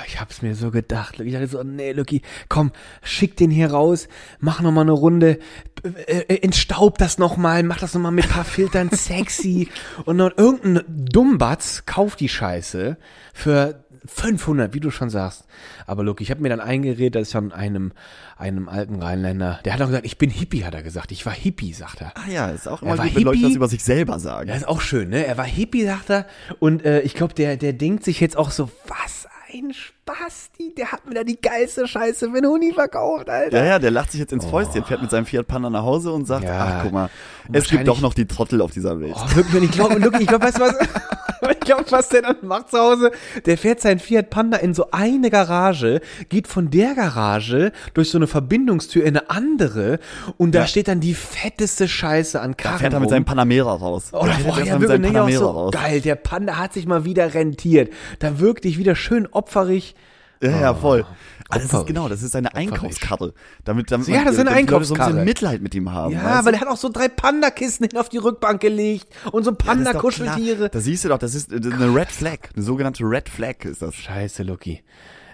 ich hab's mir so gedacht. Ich dachte so, nee, Lucky, komm, schick den hier raus, mach noch mal eine Runde, äh, äh, entstaub das noch mal, mach das noch mal mit paar Filtern *laughs* sexy und dann irgendein Dummbatz kauft die Scheiße für 500, wie du schon sagst. Aber Lucky, ich habe mir dann eingeredet, dass ich von einem einem alten Rheinländer, der hat auch gesagt, ich bin Hippie, hat er gesagt. Ich war Hippie, sagt er. Ah ja, ist auch Er immer gut, wenn Leute das über sich selber sagen. Das ist auch schön, ne? Er war Hippie, sagt er. Und äh, ich glaube, der, der denkt sich jetzt auch so, was ein Spasti, der hat mir da die geilste Scheiße für einen Huni verkauft, Alter. Ja, ja, der lacht sich jetzt ins Fäustchen, fährt mit seinem Fiat Panda nach Hause und sagt, Ja. ach guck mal, es gibt doch noch die Trottel auf dieser Welt. Oh, wirklich, ich glaube, wirklich, ich glaube, weißt du was? *laughs* *laughs* Ich glaube, was der dann macht zu Hause, der fährt sein Fiat Panda in so eine Garage, geht von der Garage durch so eine Verbindungstür in eine andere und da Ja. steht dann die fetteste Scheiße an Da Karren fährt er mit seinem Panamera raus. Oh, Da da fährt war er ja mit seinem Panamera so raus. geil. Der Panda hat sich mal wieder rentiert. Da wirkte ich wieder schön opferig. Ja, ja, voll. Also das ist genau, das ist seine. Einkaufskarte. Damit, damit, Ja, das ist eine damit die Leute so ein bisschen Mitleid mit ihm haben. Ja, weil er hat auch so drei Panda-Kisten hin auf die Rückbank gelegt und so Ja. Panda-Kuscheltiere. Da siehst du doch, das ist äh, eine Red Flag, eine sogenannte Red Flag ist das. Scheiße, Lucky.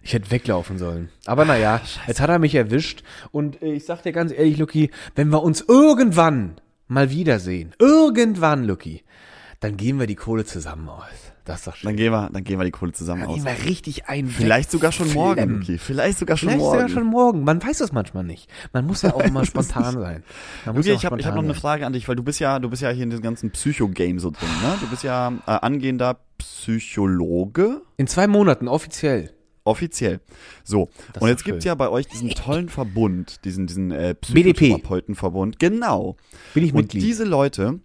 Ich hätte weglaufen sollen. Aber naja, jetzt hat er mich erwischt. Und äh, ich sag dir ganz ehrlich, Lucky, wenn wir uns irgendwann mal wiedersehen, irgendwann, Lucky, dann geben wir die Kohle zusammen aus. Das ist doch schön. Dann gehen wir, dann gehen wir die Kohle zusammen Dann aus. gehen wir richtig ein. Vielleicht sogar schon morgen. Luki. Vielleicht sogar schon Vielleicht morgen. sogar schon morgen. Man weiß das manchmal nicht. Man muss ja auch immer *laughs* spontan sein. Man muss Luki, ich habe ich hab noch eine. Frage an dich, weil du bist ja, du bist ja hier in diesem ganzen Psycho-Game so drin, ne? Du bist ja äh, angehender Psychologe. In zwei Monaten, offiziell. Offiziell. So. Das und jetzt gibt's schön. ja bei euch diesen tollen Verbund, diesen, diesen äh, BDP. Psychotherapeutenverbund. Genau. Bin ich Und Mitglied. diese Leute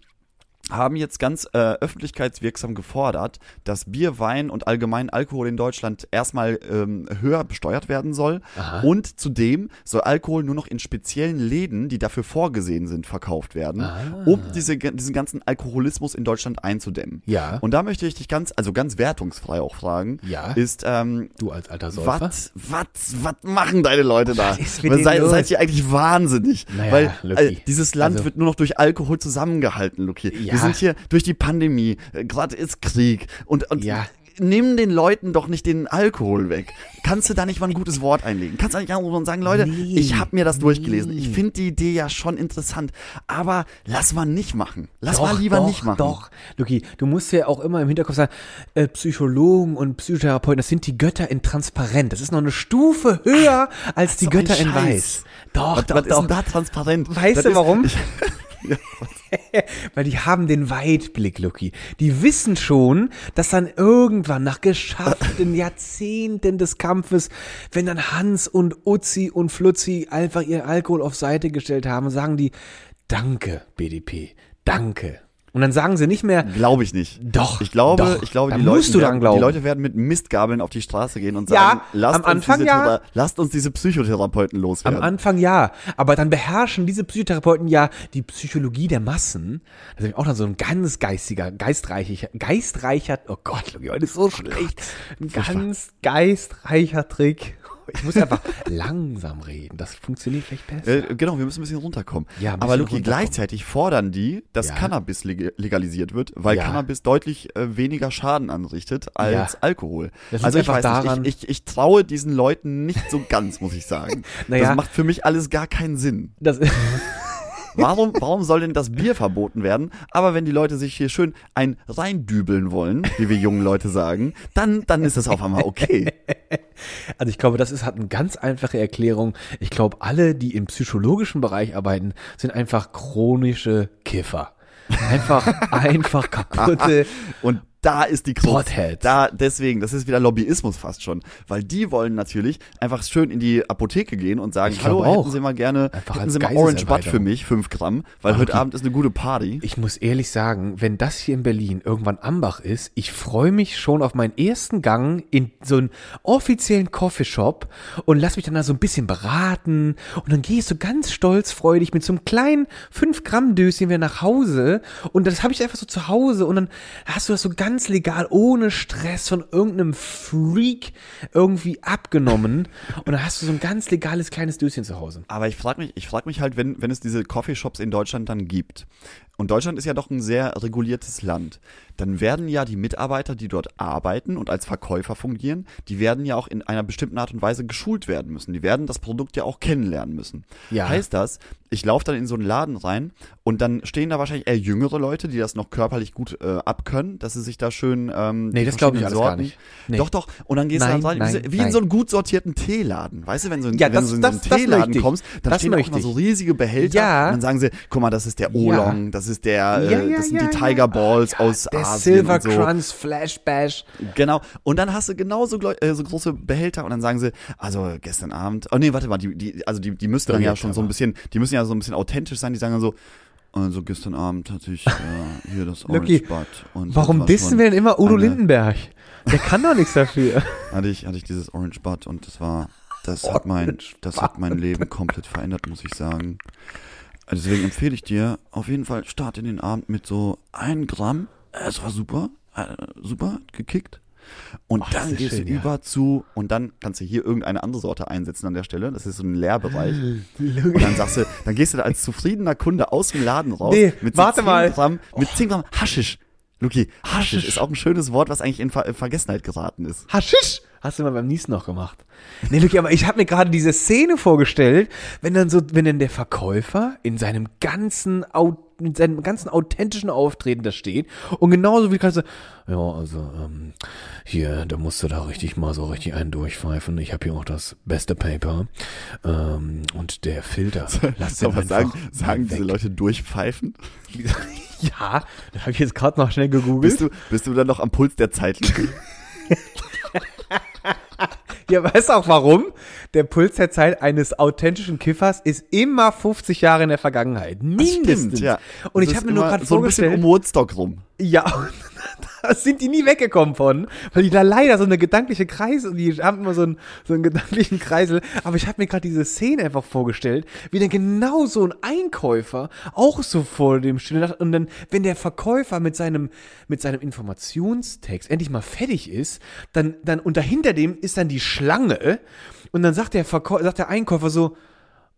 haben jetzt ganz äh, öffentlichkeitswirksam gefordert, dass Bier, Wein und allgemein Alkohol in Deutschland erstmal ähm, höher besteuert werden soll. Aha. Und zudem soll Alkohol nur noch in speziellen Läden, die dafür vorgesehen sind, verkauft werden, Ah. um diese, diesen ganzen Alkoholismus in Deutschland einzudämmen. Ja. Und da möchte ich dich ganz, also ganz wertungsfrei auch fragen, Ja. ist, ähm, Du als alter Säufer? was, was, was machen deine Leute da? Denen seid, ihr eigentlich wahnsinnig? Naja, Weil äh, dieses Land Also- wird nur noch durch Alkohol zusammengehalten, Lucky. Ja. Wir sind hier durch die Pandemie, äh, gerade ist Krieg und, und Ja. nimm den Leuten doch nicht den Alkohol weg. Kannst du da nicht mal ein gutes Wort einlegen? Kannst du nicht anrufen und sagen, Leute, Nee, ich habe mir das durchgelesen. Ich finde die Idee ja schon interessant, aber lass mal nicht machen. Lass doch, mal lieber doch, nicht machen. Doch, Luki, du musst ja auch immer im Hinterkopf sagen, äh, Psychologen und Psychotherapeuten, das sind die Götter in transparent. Das ist noch eine Stufe höher als die Götter in weiß. Doch, Was, doch, was ist doch. denn da transparent? Weißt Das du ist- *laughs* *laughs* Weil die haben den Weitblick, Lucky. Die wissen schon, dass dann irgendwann nach geschafften *laughs* Jahrzehnten des Kampfes, wenn dann Hans und Uzi und Flutzi einfach ihr Alkohol auf Seite gestellt haben, sagen die, danke, BDP, danke. Und dann sagen sie nicht mehr, Glaube ich nicht. Doch, Ich glaube, doch. ich glaube, die Leute, werden, glauben. die Leute werden mit Mistgabeln auf die Straße gehen und Ja, sagen, lasst, am uns Anfang diese, ja. Lasst uns diese Psychotherapeuten Am loswerden. Anfang ja, aber dann beherrschen diese Psychotherapeuten ja die Psychologie der Massen. Das ist auch dann so ein ganz geistiger, geistreicher, geistreicher, oh Gott, Luki, heute ist so schlecht. Ein ganz geistreicher Trick. Ich muss einfach *laughs* langsam reden. Das funktioniert vielleicht besser. äh, genau, wir müssen ein bisschen runterkommen. Ja, ein Aber bisschen Luki, gleichzeitig fordern die, dass Ja. Cannabis leg legalisiert wird, weil Ja. Cannabis deutlich äh, weniger Schaden anrichtet als Ja. Alkohol. Also ich weiß daran- nicht, ich, ich, ich traue diesen Leuten nicht so ganz, muss ich sagen. *laughs* Naja. Das macht für mich alles gar keinen Sinn. Das, *laughs* Warum, warum soll denn das Bier verboten werden? Aber wenn die Leute sich hier schön ein reindübeln wollen, wie wir jungen Leute sagen, dann, dann ist das auf einmal okay. *laughs* also ich glaube, das ist, hat eine ganz einfache Erklärung. Ich glaube, alle, die im psychologischen Bereich arbeiten, sind einfach chronische Kiffer. Einfach, *laughs* einfach kaputte. Und da ist die Krux. Potheads. Da, deswegen, das ist wieder Lobbyismus fast schon. Weil die wollen natürlich einfach schön in die Apotheke gehen und sagen, hallo, auch. hätten Sie mal gerne, Einfach hätten Sie mal Orange Bud für mich, 5 Gramm, weil heute Abend ist eine gute Party. Ich muss ehrlich sagen, wenn das hier in Berlin irgendwann Ambach ist, ich freue mich schon auf meinen ersten Gang in so einen offiziellen Coffeeshop und lass mich dann da so ein bisschen beraten und dann gehe ich so ganz stolzfreudig mit so einem kleinen 5 Gramm Döschen wieder nach Hause und das habe ich einfach so zu Hause und dann hast du das so ganz legal, ohne Stress von irgendeinem Freak irgendwie abgenommen *laughs* und dann hast du so ein ganz legales kleines Döschen zu Hause. Aber ich frage mich, ich frag mich halt, wenn, wenn es diese Coffeeshops in Deutschland dann gibt. Und Deutschland ist ja doch ein sehr reguliertes Land. Dann werden ja die Mitarbeiter, die dort arbeiten und als Verkäufer fungieren, die werden ja auch in einer bestimmten Art und Weise geschult werden müssen. Die werden das Produkt ja auch kennenlernen müssen. Ja. Heißt das, ich laufe dann in so einen Laden rein und dann stehen da wahrscheinlich eher jüngere Leute, die das noch körperlich gut äh, abkönnen, dass sie sich da schön ähm, Nee, das glaub ich alles gar nicht. Nee. Doch, doch. Und dann gehst Nein, du da rein, wie, nein, wie in nein. so einen gut sortierten Teeladen. Weißt du, wenn, so ein, Ja, wenn das- du in so einen das Teeladen kommst, dann Das stehen auch immer so riesige Behälter. Ja. Und dann sagen sie, guck mal, das ist der Ja. Oolong, das ist der, Ja, äh, ja, das sind ja, die ja. Tiger Balls Ja, aus der Asien Silver und so. Crunch Flash Bash. Genau. Und dann hast du genauso äh, so große Behälter und dann sagen sie, also gestern Abend, oh nee, warte mal, die, die, also die, die müssten dann ja schon so aber. ein bisschen, die müssen ja so ein bisschen authentisch sein, die sagen dann so, also gestern Abend hatte ich äh, hier das Orange Lucky, Bud. Und Warum dissen wir denn immer Udo eine- Lindenberg? Der kann doch nichts dafür. *laughs* hatte ich, hatte ich dieses Orange Bud und das war, das hat mein, Orange das hat mein Leben komplett verändert, muss ich sagen. Deswegen empfehle ich dir auf jeden Fall start in den Abend mit so ein Gramm. Äh, Es war super, äh, super gekickt. Und das dann gehst schön, du ja. über zu und dann kannst du hier irgendeine andere Sorte einsetzen an der Stelle. Das ist so ein Leerbereich. Und dann sagst du, dann gehst du da als zufriedener Kunde aus dem Laden raus Nee, mit warte 10 mal. Gramm, mit 10 Gramm Haschisch. Luki, Haschisch Haschisch. ist auch ein schönes Wort, was eigentlich in Ver in Vergessenheit geraten ist. Haschisch! Hast du mal beim Niesen noch gemacht. Nee, Luki, aber ich habe mir gerade diese Szene vorgestellt, wenn dann so, wenn dann der Verkäufer in seinem ganzen, mit seinem ganzen authentischen Auftreten da steht und genauso wie kannst du, ja, also, ähm, hier, da musst du da richtig mal so richtig einen durchpfeifen. Ich habe hier auch das beste Paper. Ähm, und der Filter. Lass den Aber sagen, mal sagen diese. Leute durchpfeifen? *laughs* Ja, das habe ich jetzt gerade noch schnell gegoogelt. Bist du, bist du dann noch am Puls der Zeit? *laughs* *laughs* Ja, weißt du auch warum? Der Puls der Zeit eines authentischen Kiffers ist immer 50 Jahre in der Vergangenheit. Mindestens. ja. Und Das ich habe mir nur gerade so ein bisschen vorgestellt, um Woodstock rum. ja, *laughs* sind die nie weggekommen von, weil die da leider so eine gedankliche Kreisel, die haben immer so einen, so einen gedanklichen Kreisel, aber ich habe mir gerade diese Szene einfach vorgestellt, wie dann genau so ein Einkäufer auch so vor dem steht und dann, wenn der Verkäufer mit seinem, mit seinem Informationstext endlich mal fertig ist, dann, dann, und dahinter dem ist dann die Schlange und dann sagt der Verkäufer, sagt der Einkäufer so,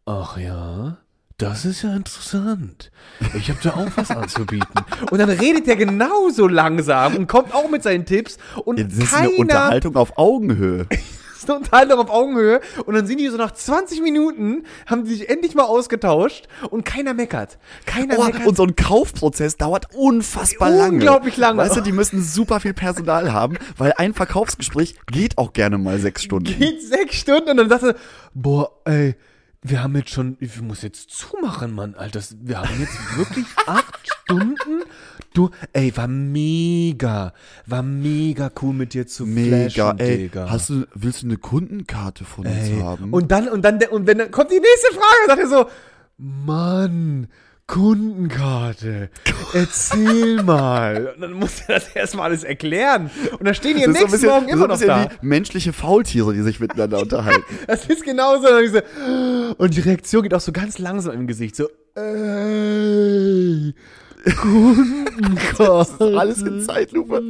ach ja, das ist ja interessant. Ich habe da auch was anzubieten. *laughs* Und dann redet er genauso langsam und kommt auch mit seinen Tipps und Das ist keiner eine Unterhaltung auf Augenhöhe. *laughs* ist eine Unterhaltung auf Augenhöhe und dann sind die so nach 20 Minuten haben die sich endlich mal ausgetauscht und keiner meckert. Keiner Oh, meckert. und so ein Kaufprozess dauert unfassbar lange. Unglaublich lange. Weißt du, die müssen super viel Personal haben, weil ein Verkaufsgespräch geht auch gerne mal sechs Stunden. geht sechs Stunden und dann sagt er, boah, ey, wir haben jetzt schon, ich muss jetzt zumachen, Mann, Alter. Wir haben jetzt wirklich *laughs* acht Stunden. Du, ey, war mega, war mega cool mit dir zu Mega, flashen, ey. Digga. Hast du, willst du eine Kundenkarte von uns ey. haben? Und dann, und dann, und wenn dann kommt die nächste Frage, sagt er so, Mann, Kundenkarte, erzähl mal. *laughs* Und dann muss er das erstmal alles erklären. Und dann stehen die am ist so nächsten bisschen, Morgen immer so ein noch da. wie menschliche Faultiere, die sich miteinander *laughs* unterhalten. Das ist genauso. Und die Reaktion geht auch so ganz langsam im Gesicht. So, ey, *laughs* Das ist alles in Zeitlupe.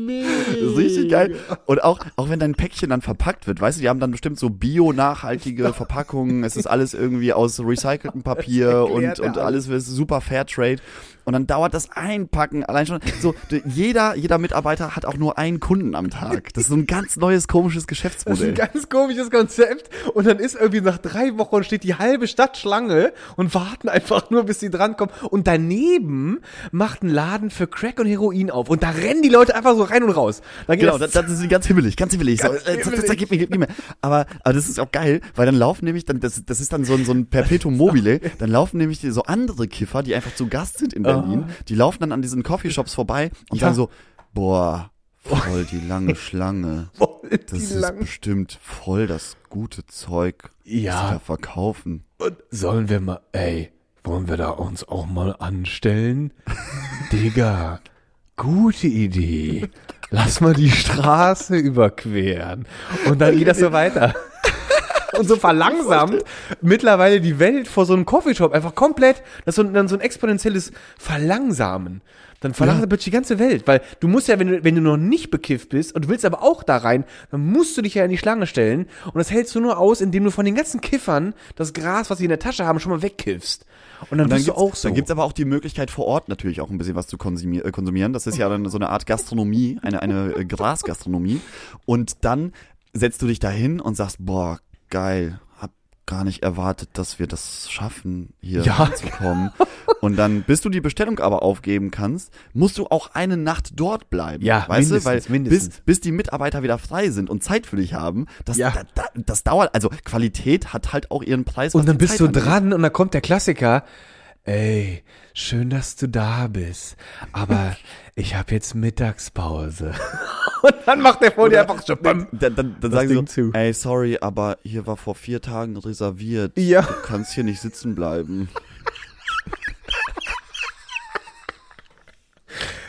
Das ist richtig geil. Und auch, auch wenn dein Päckchen dann verpackt wird, weißt du, die haben dann bestimmt so bio-nachhaltige Verpackungen. Es ist alles irgendwie aus recyceltem Papier *laughs* und, und alles ist super Fairtrade. Und dann dauert das Einpacken allein schon. So, jeder, jeder Mitarbeiter hat auch nur einen Kunden am Tag. Das ist so ein ganz neues, komisches Das ist Geschäftsmodell. ein ganz komisches Konzept. Und dann ist irgendwie nach drei Wochen steht die halbe Stadt Schlange und warten einfach nur, bis sie drankommen. Und daneben macht ein Laden für Crack und Heroin auf. Und da rennen die Leute einfach so rein und raus. Genau, das, das, das ist ganz hibbelig, ganz hibbelig. So, Ganz äh, gib mir, gib mir. Aber, aber das ist auch geil, weil dann laufen nämlich, dann, das, das ist dann so ein, so ein Perpetuum mobile, *laughs* dann laufen nämlich so andere Kiffer, die einfach zu Gast sind in Berlin, die laufen dann an diesen Coffeeshops vorbei und Ja. sagen so, boah, voll die lange *laughs* Schlange. voll Das ist bestimmt voll das gute Zeug, das Ja. sie da verkaufen. Und sollen wir mal, ey, wollen wir da uns auch mal anstellen? *laughs* Digga, gute Idee. Lass mal die Straße überqueren. Und dann geht das so weiter. *laughs* Und so verlangsamt mittlerweile die Welt vor so einem Coffeeshop einfach komplett, das ist so, ein- dann so ein exponentielles Verlangsamen. Dann verlangsamt plötzlich die ganze Welt, weil du musst ja, wenn du, wenn du noch nicht bekifft bist und du willst aber auch da rein, dann musst du dich ja in die Schlange stellen und das hältst du nur aus, indem du von den ganzen Kiffern das Gras, was sie in der Tasche haben, schon mal wegkiffst. Und dann, Und dann bist du gibt's, auch so. dann gibt's aber auch die Möglichkeit vor Ort natürlich auch ein bisschen was zu konsumier- äh, konsumieren. Das ist ja dann so eine Art Gastronomie, eine, eine äh, Grasgastronomie. Und dann setzt du dich dahin und sagst, boah, geil, hab gar nicht erwartet, dass wir das schaffen, hier Ja. zu kommen. Und dann, bis du die Bestellung aber aufgeben kannst, musst du auch eine Nacht dort bleiben. Ja, weißt du, mindestens, weil mindestens. Bis, bis die Mitarbeiter wieder frei sind und Zeit für dich haben, das, Ja. da, da, das dauert, also Qualität hat halt auch ihren Preis. Und dann bist Zeit du angeht. dran und dann kommt der Klassiker. Ey, schön, dass du da bist. Aber *laughs* ich habe jetzt Mittagspause. *laughs* Und dann macht der vor dir einfach so. bam. Dann, dann, dann Das sagen sie so, zu. ey, sorry, aber hier war vor vier Tagen reserviert. Ja. Du kannst hier nicht sitzen bleiben. *laughs*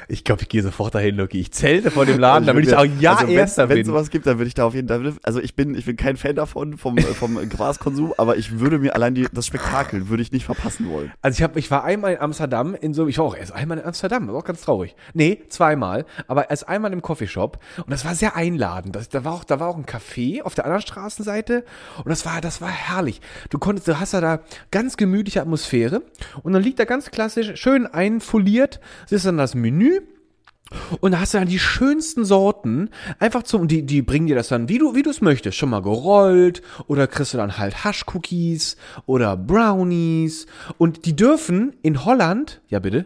Ich glaube, ich gehe sofort dahin, Loki. Ich zelte vor dem Laden, *laughs* damit ich würd auch ja also erster Wenn bin. sowas gibt, dann würde ich da auf jeden Fall, also ich bin, ich bin kein Fan davon, vom, vom *laughs* Graskonsum, aber ich würde mir allein die, das Spektakel würde ich nicht verpassen wollen. Also ich habe, ich war einmal in Amsterdam in so, ich war auch erst einmal in Amsterdam, war auch ganz traurig. Nee, zweimal, aber erst einmal im Coffeeshop und das war sehr einladend. Das, da war auch, da war auch ein Café auf der anderen Straßenseite und das war, das war herrlich. Du konntest, du hast ja da ganz gemütliche Atmosphäre und dann liegt da ganz klassisch schön einfoliert, das ist dann das Menü Und da hast du dann die schönsten Sorten, einfach zum, die, die bringen dir das dann, wie du, wie du es möchtest, schon mal gerollt, oder kriegst du dann halt Haschcookies oder Brownies. Und die dürfen in Holland, ja bitte,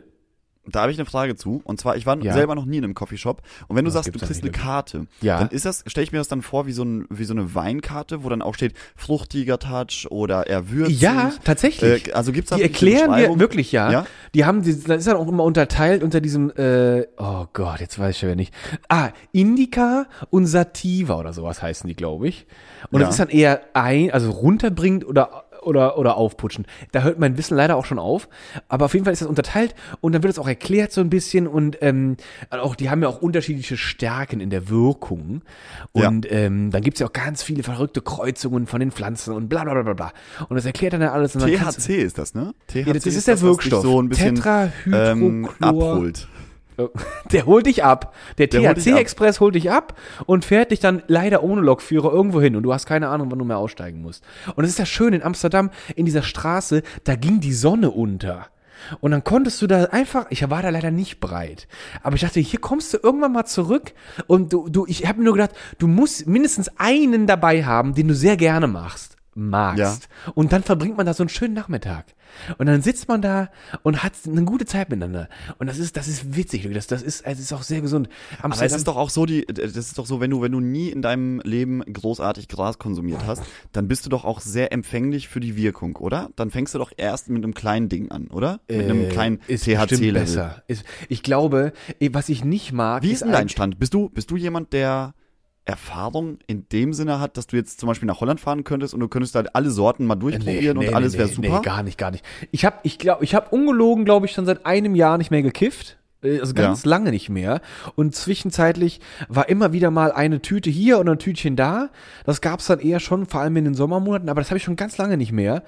Da habe ich eine Frage zu. Und zwar, ich war Ja. selber noch nie in einem Coffeeshop. Und wenn du Was sagst, du kriegst eine? Karte, Ja. dann ist das, stelle ich mir das dann vor wie so, ein, wie so eine Weinkarte, wo dann auch steht, fruchtiger Touch oder er würzig. Ja, tatsächlich. Äh, also gibt's da die erklären dir wirklich, ja. Ja? Die haben, die, das ist dann auch immer unterteilt unter diesem, äh, oh Gott, jetzt weiß ich ja nicht. Ah, Indica und Sativa oder sowas heißen die, glaube ich. Und Ja. das ist dann eher ein, also runterbringend oder oder oder aufputschen. Da hört mein Wissen leider auch schon auf. Aber auf jeden Fall ist das unterteilt und dann wird es auch erklärt so ein bisschen und ähm, auch die haben ja auch unterschiedliche Stärken in der Wirkung. Und ähm, dann gibt's ja auch ganz viele verrückte Kreuzungen von den Pflanzen und bla bla bla bla bla. Und das erklärt dann ja alles. Und dann THC ist das, ne? THC ja, das ist der das, dich Wirkstoff. so ein bisschen ähm, Tetrahydrochlor. abholt. *laughs* Der holt dich ab. Der, Der THC-Express holt dich ab und fährt dich dann leider ohne Lokführer irgendwo hin und du hast keine Ahnung, wann du mehr aussteigen musst. Und es ist ja schön in Amsterdam, in dieser Straße, da ging die Sonne unter. Und dann konntest du da einfach, ich war da leider nicht breit, aber ich dachte, hier kommst du irgendwann mal zurück und du, du ich habe mir nur gedacht, du musst mindestens einen dabei haben, den du sehr gerne machst, magst. Und dann verbringt man da so einen schönen Nachmittag. Und dann sitzt man da und hat eine gute Zeit miteinander. Und das ist, das ist witzig. Das, das ist, es ist auch sehr gesund. Aber es ist doch auch so, die, das ist doch so, wenn du, wenn du nie in deinem Leben großartig Gras konsumiert hast, dann bist du doch auch sehr empfänglich für die Wirkung, oder? Dann fängst du doch erst mit einem kleinen Ding an, oder? Mit einem kleinen Äh, ist bestimmt THC-Level. besser. Ist, ich glaube, eh, was ich nicht mag, Wie ist denn dein ein- Stand? Bist du, bist du jemand, der Erfahrung in dem Sinne hat, dass du jetzt zum Beispiel nach Holland fahren könntest und du könntest da alle Sorten mal durchprobieren und alles wäre super? Nee, gar nicht, gar nicht. Ich habe, ich glaube, ich habe ungelogen, glaube ich, schon seit einem Jahr nicht mehr gekifft. Äh, Also ganz Ja. lange nicht mehr. Und zwischenzeitlich war immer wieder mal eine Tüte hier und ein Tütchen da. Das gab's dann eher schon, vor allem in den Sommermonaten, aber das habe ich schon ganz lange nicht mehr.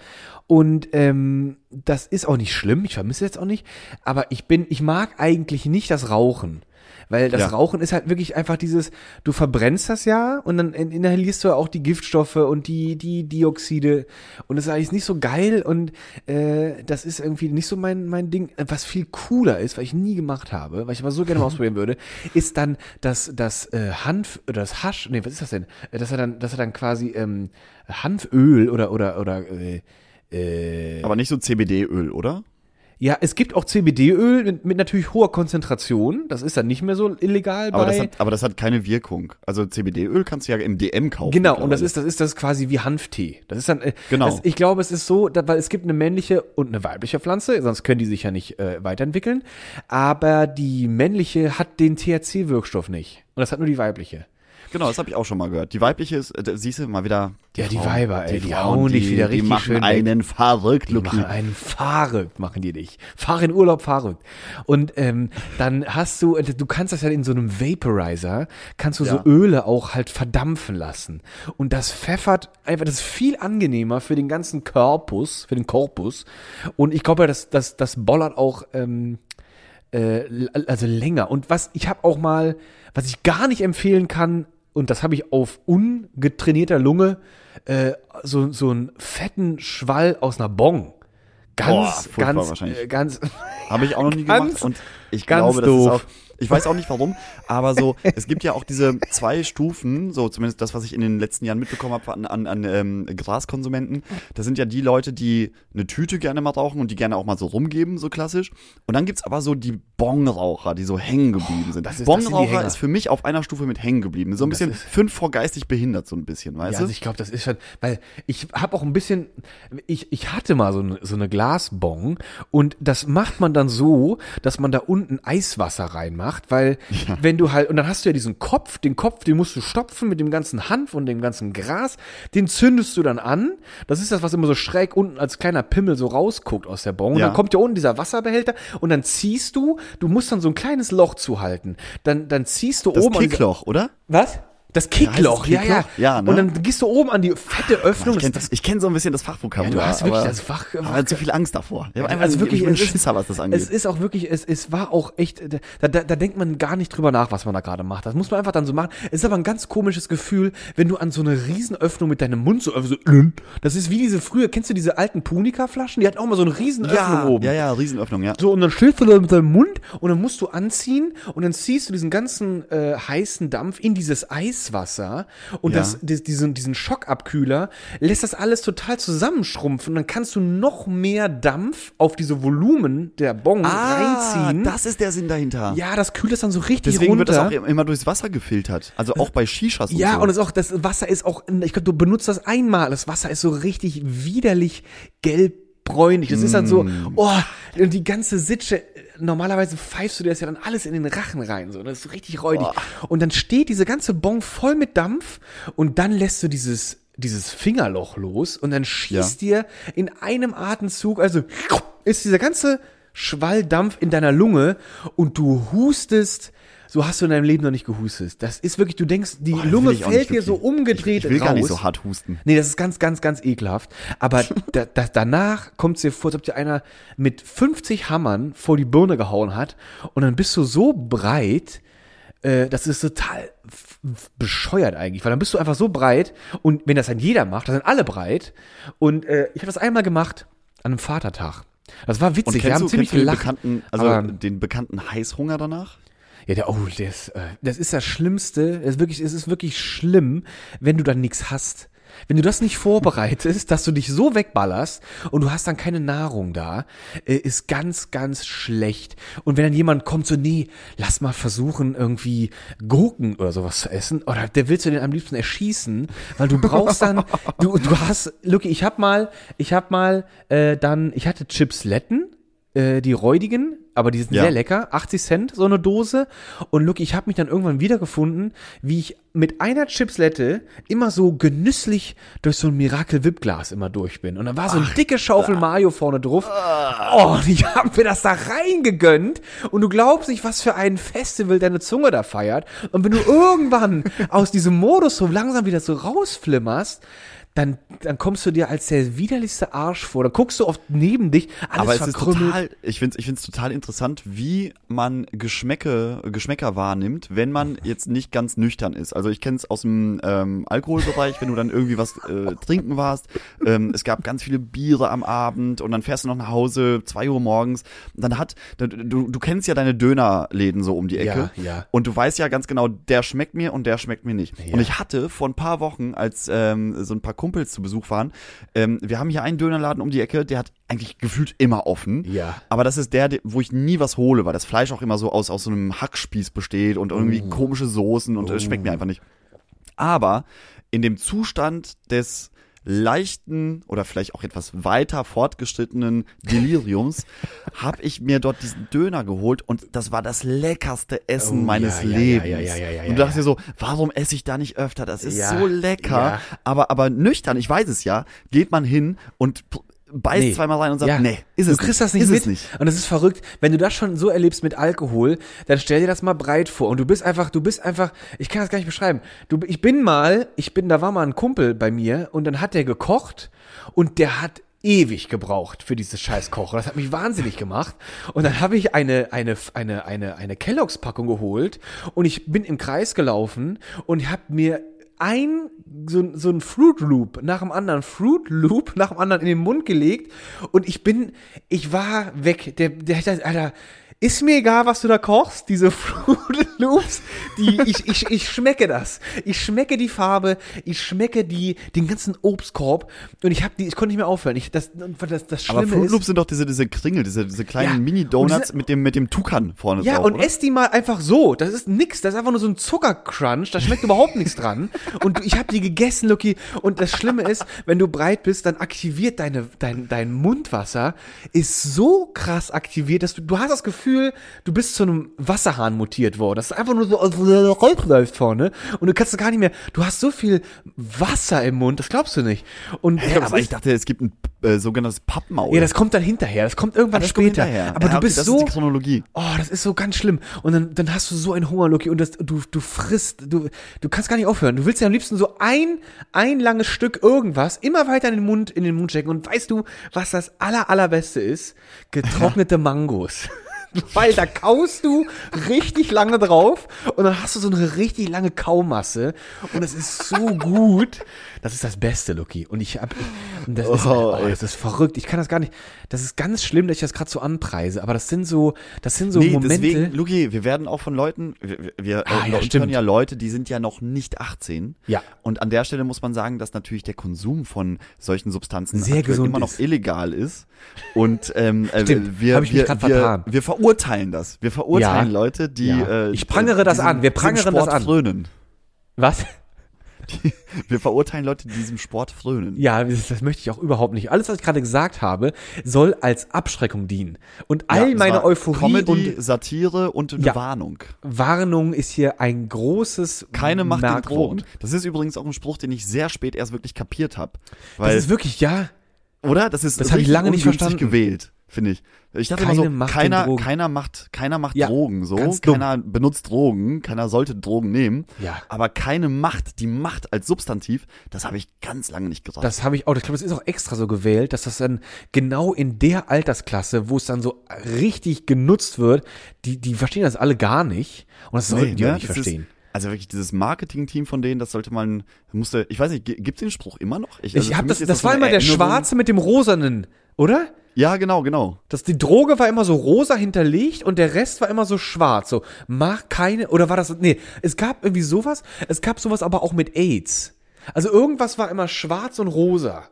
Und ähm, das ist auch nicht schlimm, ich vermisse jetzt auch nicht. Aber ich bin, ich mag eigentlich nicht das Rauchen. Weil das Ja. Rauchen ist halt wirklich einfach dieses, du verbrennst das ja und dann in- inhalierst du ja auch die Giftstoffe und die, die Dioxide und das ist eigentlich nicht so geil und äh, das ist irgendwie nicht so mein, mein Ding. Was viel cooler ist, was ich nie gemacht habe, was ich aber so gerne mal *laughs* ausprobieren würde, ist dann das, das äh, Hanf, oder das Hasch, nee, was ist das denn? Äh, Dass er dann, dass er dann quasi ähm, Hanföl oder, oder, oder äh, äh, Aber nicht so CBD-Öl, oder? Ja, es gibt auch CBD-Öl mit, mit natürlich hoher Konzentration. Das ist dann nicht mehr so illegal Aber das, hat, aber das hat keine Wirkung. Also CBD-Öl kannst du ja im DM kaufen. Genau, und das ist, das ist das quasi wie Hanftee. Das ist dann, äh, Genau. Das, ich glaube, es ist so, da, weil es gibt eine männliche und eine weibliche Pflanze, sonst können die sich ja nicht äh, weiterentwickeln. Aber die männliche hat den THC-Wirkstoff nicht. Und das hat nur die weibliche. Genau, das habe ich auch schon mal gehört. Die weibliche ist, äh, siehst du mal wieder. Ja, die Frauen, Weiber, ey, die Frauen, hauen dich wieder Die richtig machen schön einen verrückt, Die machen einen verrückt, machen die dich. Fahr in Urlaub verrückt. Und ähm, dann hast du, du kannst das ja in so einem Vaporizer, kannst du Ja. so Öle auch halt verdampfen lassen. Und das pfeffert einfach, das ist viel angenehmer für den ganzen Korpus, für den Korpus. Und ich glaube, das, das, das bollert auch ähm, äh, also länger. Und was ich habe auch mal, was ich gar nicht empfehlen kann, und das habe ich auf ungetrainierter Lunge, äh, so, so einen fetten Schwall aus einer Bong. Ganz, Boah, ganz, wahrscheinlich. äh, ganz, *laughs* Habe ich auch noch nie gemacht und ich ganz glaube, das doof. ist auch, ich weiß auch nicht warum, aber so, es gibt ja auch diese zwei Stufen, so zumindest das, was ich in den letzten Jahren mitbekommen habe an, an, an ähm, Graskonsumenten. Das sind ja die Leute, die eine Tüte gerne mal rauchen und die gerne auch mal so rumgeben, so klassisch. Und dann gibt's aber so die Bongraucher, die so hängen geblieben sind. das ist- das sind die Bongraucher ist für mich auf einer Stufe mit hängen geblieben. So ein bisschen ist- fünf vor geistig behindert, so ein bisschen, weißt Ja, du? also ich glaube, das ist schon, weil ich habe auch ein bisschen, ich, ich hatte mal so eine, so eine Glasbong und das macht man dann so, dass man da unten Eiswasser reinmacht, weil wenn du halt, und dann hast du ja diesen Kopf, den Kopf, den musst du stopfen mit dem ganzen Hanf und dem ganzen Gras, den zündest du dann an, das ist das, was immer so schräg unten als kleiner Pimmel so rausguckt aus der Bon und Ja. dann kommt ja unten dieser Wasserbehälter und dann ziehst du, du musst dann so ein kleines Loch zuhalten, dann, dann ziehst du das oben dieser- Kickloch, oder? Was? Das Kickloch, ja, ja. Kickloch? Ja, ne? Und dann gehst du oben an die fette Öffnung. Ich kenne kenn so ein bisschen das Fachvokabular. Ja, du hast wirklich aber, das Fach- Aber zu viel Angst davor. Ich hab einfach also so- wirklich, ich bin es ist- Schisser, was das angeht. Es ist auch wirklich, es, es war auch echt, da, da, da denkt man gar nicht drüber nach, was man da gerade macht. Das muss man einfach dann so machen. Es ist aber ein ganz komisches Gefühl, wenn du an so eine Riesenöffnung mit deinem Mund so, so das ist wie diese früher, kennst du diese alten Punika-Flaschen? Die hatten auch mal so eine Riesenöffnung ja, oben. ja, ja, Riesenöffnung, ja. So, und dann stehst du da mit deinem Mund und dann musst du anziehen und dann ziehst du diesen ganzen äh, heißen Dampf in dieses Eiswasser und Ja. das, diesen, diesen Schockabkühler lässt das alles total zusammenschrumpfen und dann kannst du noch mehr Dampf auf diese Volumen der Bon reinziehen. Ah, das ist der Sinn dahinter. ja, das kühlt das dann so richtig Deswegen runter. wird das auch immer durchs Wasser gefiltert. Also auch bei Shishas und ja, so. und es auch, das Wasser ist auch, ich glaube, du benutzt das einmal. Das Wasser ist so richtig widerlich gelbbräunlich. Das ist dann so, Mm. oh, und die ganze Sitsche, normalerweise pfeifst du dir das ja dann alles in den Rachen rein, so, das ist so richtig räudig. Und dann steht diese ganze Bon voll mit Dampf und dann lässt du dieses, dieses Fingerloch los und dann schießt dir in einem Atemzug, also ist dieser ganze Schwall Dampf in deiner Lunge und du hustest, so hast du in deinem Leben noch nicht gehustet. Das ist wirklich, du denkst, die das Lunge fällt dir so umgedreht Ich, ich will raus. gar nicht so hart husten. Nee, das ist ganz, ganz, ganz ekelhaft. Aber *laughs* da, da, danach kommt es dir vor, als ob dir einer mit 50 Hammern vor die Birne gehauen hat und dann bist du so breit, äh, das ist total bescheuert eigentlich, weil dann bist du einfach so breit und wenn das dann jeder macht, dann sind alle breit und äh, ich habe das einmal gemacht an einem Vatertag. Das war witzig, wir haben du, ziemlich du den gelacht. bekannten, also den bekannten Heißhunger danach? Ja, der, oh, das, äh, das ist das Schlimmste. Das ist wirklich, es ist wirklich schlimm, wenn du dann nichts hast. Wenn du das nicht vorbereitest, dass du dich so wegballerst und du hast dann keine Nahrung da, äh, ist ganz, ganz schlecht. Und wenn dann jemand kommt so, nee, lass mal versuchen, irgendwie Gurken oder sowas zu essen, oder der willst du den am liebsten erschießen, weil du brauchst dann, du, du hast, Lucky, ich hab mal, ich hab mal, äh, dann, ich hatte Chipsletten, äh, die räudigen, aber die sind Ja. sehr lecker, 80 Cent so eine Dose. Und look, ich habe mich dann irgendwann wiedergefunden, wie ich mit einer Chipslette immer so genüsslich durch so ein Miracle Whip Glas immer durch bin. Und dann war so eine dicke Schaufel Mayo vorne drauf. Oh, und ich habe mir das da reingegönnt. Und du glaubst nicht, was für ein Festival deine Zunge da feiert. Und wenn du irgendwann *laughs* aus diesem Modus so langsam wieder so rausflimmerst, dann, dann kommst du dir als der widerlichste Arsch vor. Dann guckst du oft neben dich, alles Aber es ist total, ich finde es ich find's total interessant, wie man Geschmäcke, Geschmäcker wahrnimmt, wenn man jetzt nicht ganz nüchtern ist. Also ich kenne es aus dem ähm, Alkoholbereich, wenn du dann irgendwie was äh, trinken warst. Ähm, es gab ganz viele Biere am Abend und dann fährst du noch nach Hause, zwei Uhr morgens. Und dann hat, du, du kennst ja deine Dönerläden so um die Ecke. Ja, ja. Und du weißt ja ganz genau, der schmeckt mir und der schmeckt mir nicht. Ja. Und ich hatte vor ein paar Wochen, als ähm, so ein paar Kumpels zu Besuch waren, ähm, wir haben hier einen Dönerladen um die Ecke, der hat eigentlich gefühlt immer offen. Ja. Aber das ist der, wo ich nie was hole, weil das Fleisch auch immer so aus, aus so einem Hackspieß besteht und irgendwie komische Soßen und es schmeckt mir einfach nicht. Aber in dem Zustand des leichten oder vielleicht auch etwas weiter fortgeschrittenen Deliriums *laughs* habe ich mir dort diesen Döner geholt und das war das leckerste Essen Oh, meines ja, Lebens. ja, ja, und du dachtest ja. dir so, warum esse ich da nicht öfter? Das ist so lecker. Aber, aber nüchtern, ich weiß es ja, geht man hin und beißt Nee. zweimal rein und sagt, Ja. nee, ist du es kriegst nicht. das nicht ist mit. Nicht. Und das ist verrückt. Wenn du das schon so erlebst mit Alkohol, dann stell dir das mal breit vor. Und du bist einfach, du bist einfach, ich kann das gar nicht beschreiben. Du, ich bin mal, ich bin, da war mal ein Kumpel bei mir und dann hat der gekocht und der hat ewig gebraucht für dieses scheiß Kochen. Das hat mich wahnsinnig gemacht. Und dann habe ich eine, eine, eine, eine, eine Kelloggs-Packung geholt und ich bin im Kreis gelaufen und habe mir ein so, so ein Fruit Loop nach dem anderen, Fruit Loop nach dem anderen in den Mund gelegt und ich bin, ich war weg. Der, der gesagt, Alter, ist mir egal, was du da kochst, diese *laughs* Fruit Loops, die, ich, ich, ich schmecke das. Ich schmecke die Farbe, ich schmecke die, den ganzen Obstkorb und ich hab die, ich konnte nicht mehr aufhören. Ich, das, das, das Aber Schlimme Fruit ist, Loops sind doch diese, diese Kringel, diese, diese kleinen Ja. Mini-Donuts mit dem, mit dem Tukan vorne Ja, drauf. und oder? ess die mal einfach so. Das ist nix. Das ist einfach nur so ein Zuckercrunch. Da schmeckt überhaupt nichts dran. Und ich habe die gegessen, Lucky. Und das Schlimme ist, wenn du breit bist, dann aktiviert deine, dein, dein Mundwasser ist so krass aktiviert, dass du, du hast das Gefühl, Gefühl, du bist zu einem Wasserhahn mutiert worden. Das ist einfach nur so, läuft vorne. Und du kannst gar nicht mehr, du hast so viel Wasser im Mund, das glaubst du nicht. Und Hä, das aber ich dachte, es gibt ein äh, sogenanntes Pappmaul. ja, das kommt dann hinterher, das kommt irgendwann Ah, das kommt später. hinterher. Aber Ja, du okay, bist das so, ist die Chronologie. Oh, das ist so ganz schlimm. Und dann, dann hast du so einen Hunger, Lucky, und das, du, du frisst, du, du kannst gar nicht aufhören. Du willst ja am liebsten so ein, ein langes Stück irgendwas immer weiter in den Mund, in den Mund stecken. Und weißt du, was das aller, allerbeste ist? Getrocknete Mangos. *laughs* Weil da kaust du richtig lange drauf und dann hast du so eine richtig lange Kaumasse und es ist so gut. Das ist das Beste, Lucky. Und ich hab, und das, ist, Oh, oh, das ist verrückt. Ich kann das gar nicht. Das ist ganz schlimm, dass ich das gerade so anpreise. Aber das sind so, das sind so nee, Momente. deswegen, Luki, wir werden auch von Leuten, wir, wir Ah, äh, ja, stimmt. ja Leute, die sind ja noch nicht 18. Ja. Und an der Stelle muss man sagen, dass natürlich der Konsum von solchen Substanzen immer noch ist. illegal ist. Und ähm, äh, Stimmt, wir, hab ich mich wir, wir, vertan. wir verurteilen das. Wir verurteilen Ja. Leute, die Ja. äh, Ich prangere das an. Wir diesem prangeren das an. frönen. Was? *laughs* Wir verurteilen Leute, die diesem Sport frönen. Ja, das, das möchte ich auch überhaupt nicht. Alles, was ich gerade gesagt habe, soll als Abschreckung dienen. Und all Ja, meine Euphorie Comedy, und Satire und eine Ja. Warnung. Warnung ist hier ein großes Keine Macht den. Drogen. Das ist übrigens auch ein Spruch, den ich sehr spät erst wirklich kapiert habe. Das ist wirklich, ja, Oder? Das ist Das hab ich lange nicht verstanden. gewählt, finde ich. Ich dachte Keine immer so, keiner, keiner macht, keiner macht Ja, Drogen so, keiner benutzt Drogen, keiner sollte Drogen nehmen. Ja. Aber keine Macht, die Macht als Substantiv, das habe ich ganz lange nicht gesagt. Das habe ich auch, ich glaube, das ist auch extra so gewählt, dass das dann genau in der Altersklasse, wo es dann so richtig genutzt wird, die, die verstehen das alle gar nicht. Und das sollten die auch nicht ne? das verstehen. Ist, also wirklich dieses Marketing-Team von denen, das sollte man, musste, ich weiß nicht, gi- gibt's den Spruch immer noch? Ich also für hab das, das so war immer der. Schwarze mit dem Rosanen, oder? Ja, genau, genau. Das, die Droge war immer so rosa hinterlegt und der Rest war immer so schwarz. So, mag keine, oder war das, nee, es gab irgendwie sowas, es gab sowas aber auch mit AIDS. Also irgendwas war immer schwarz und rosa.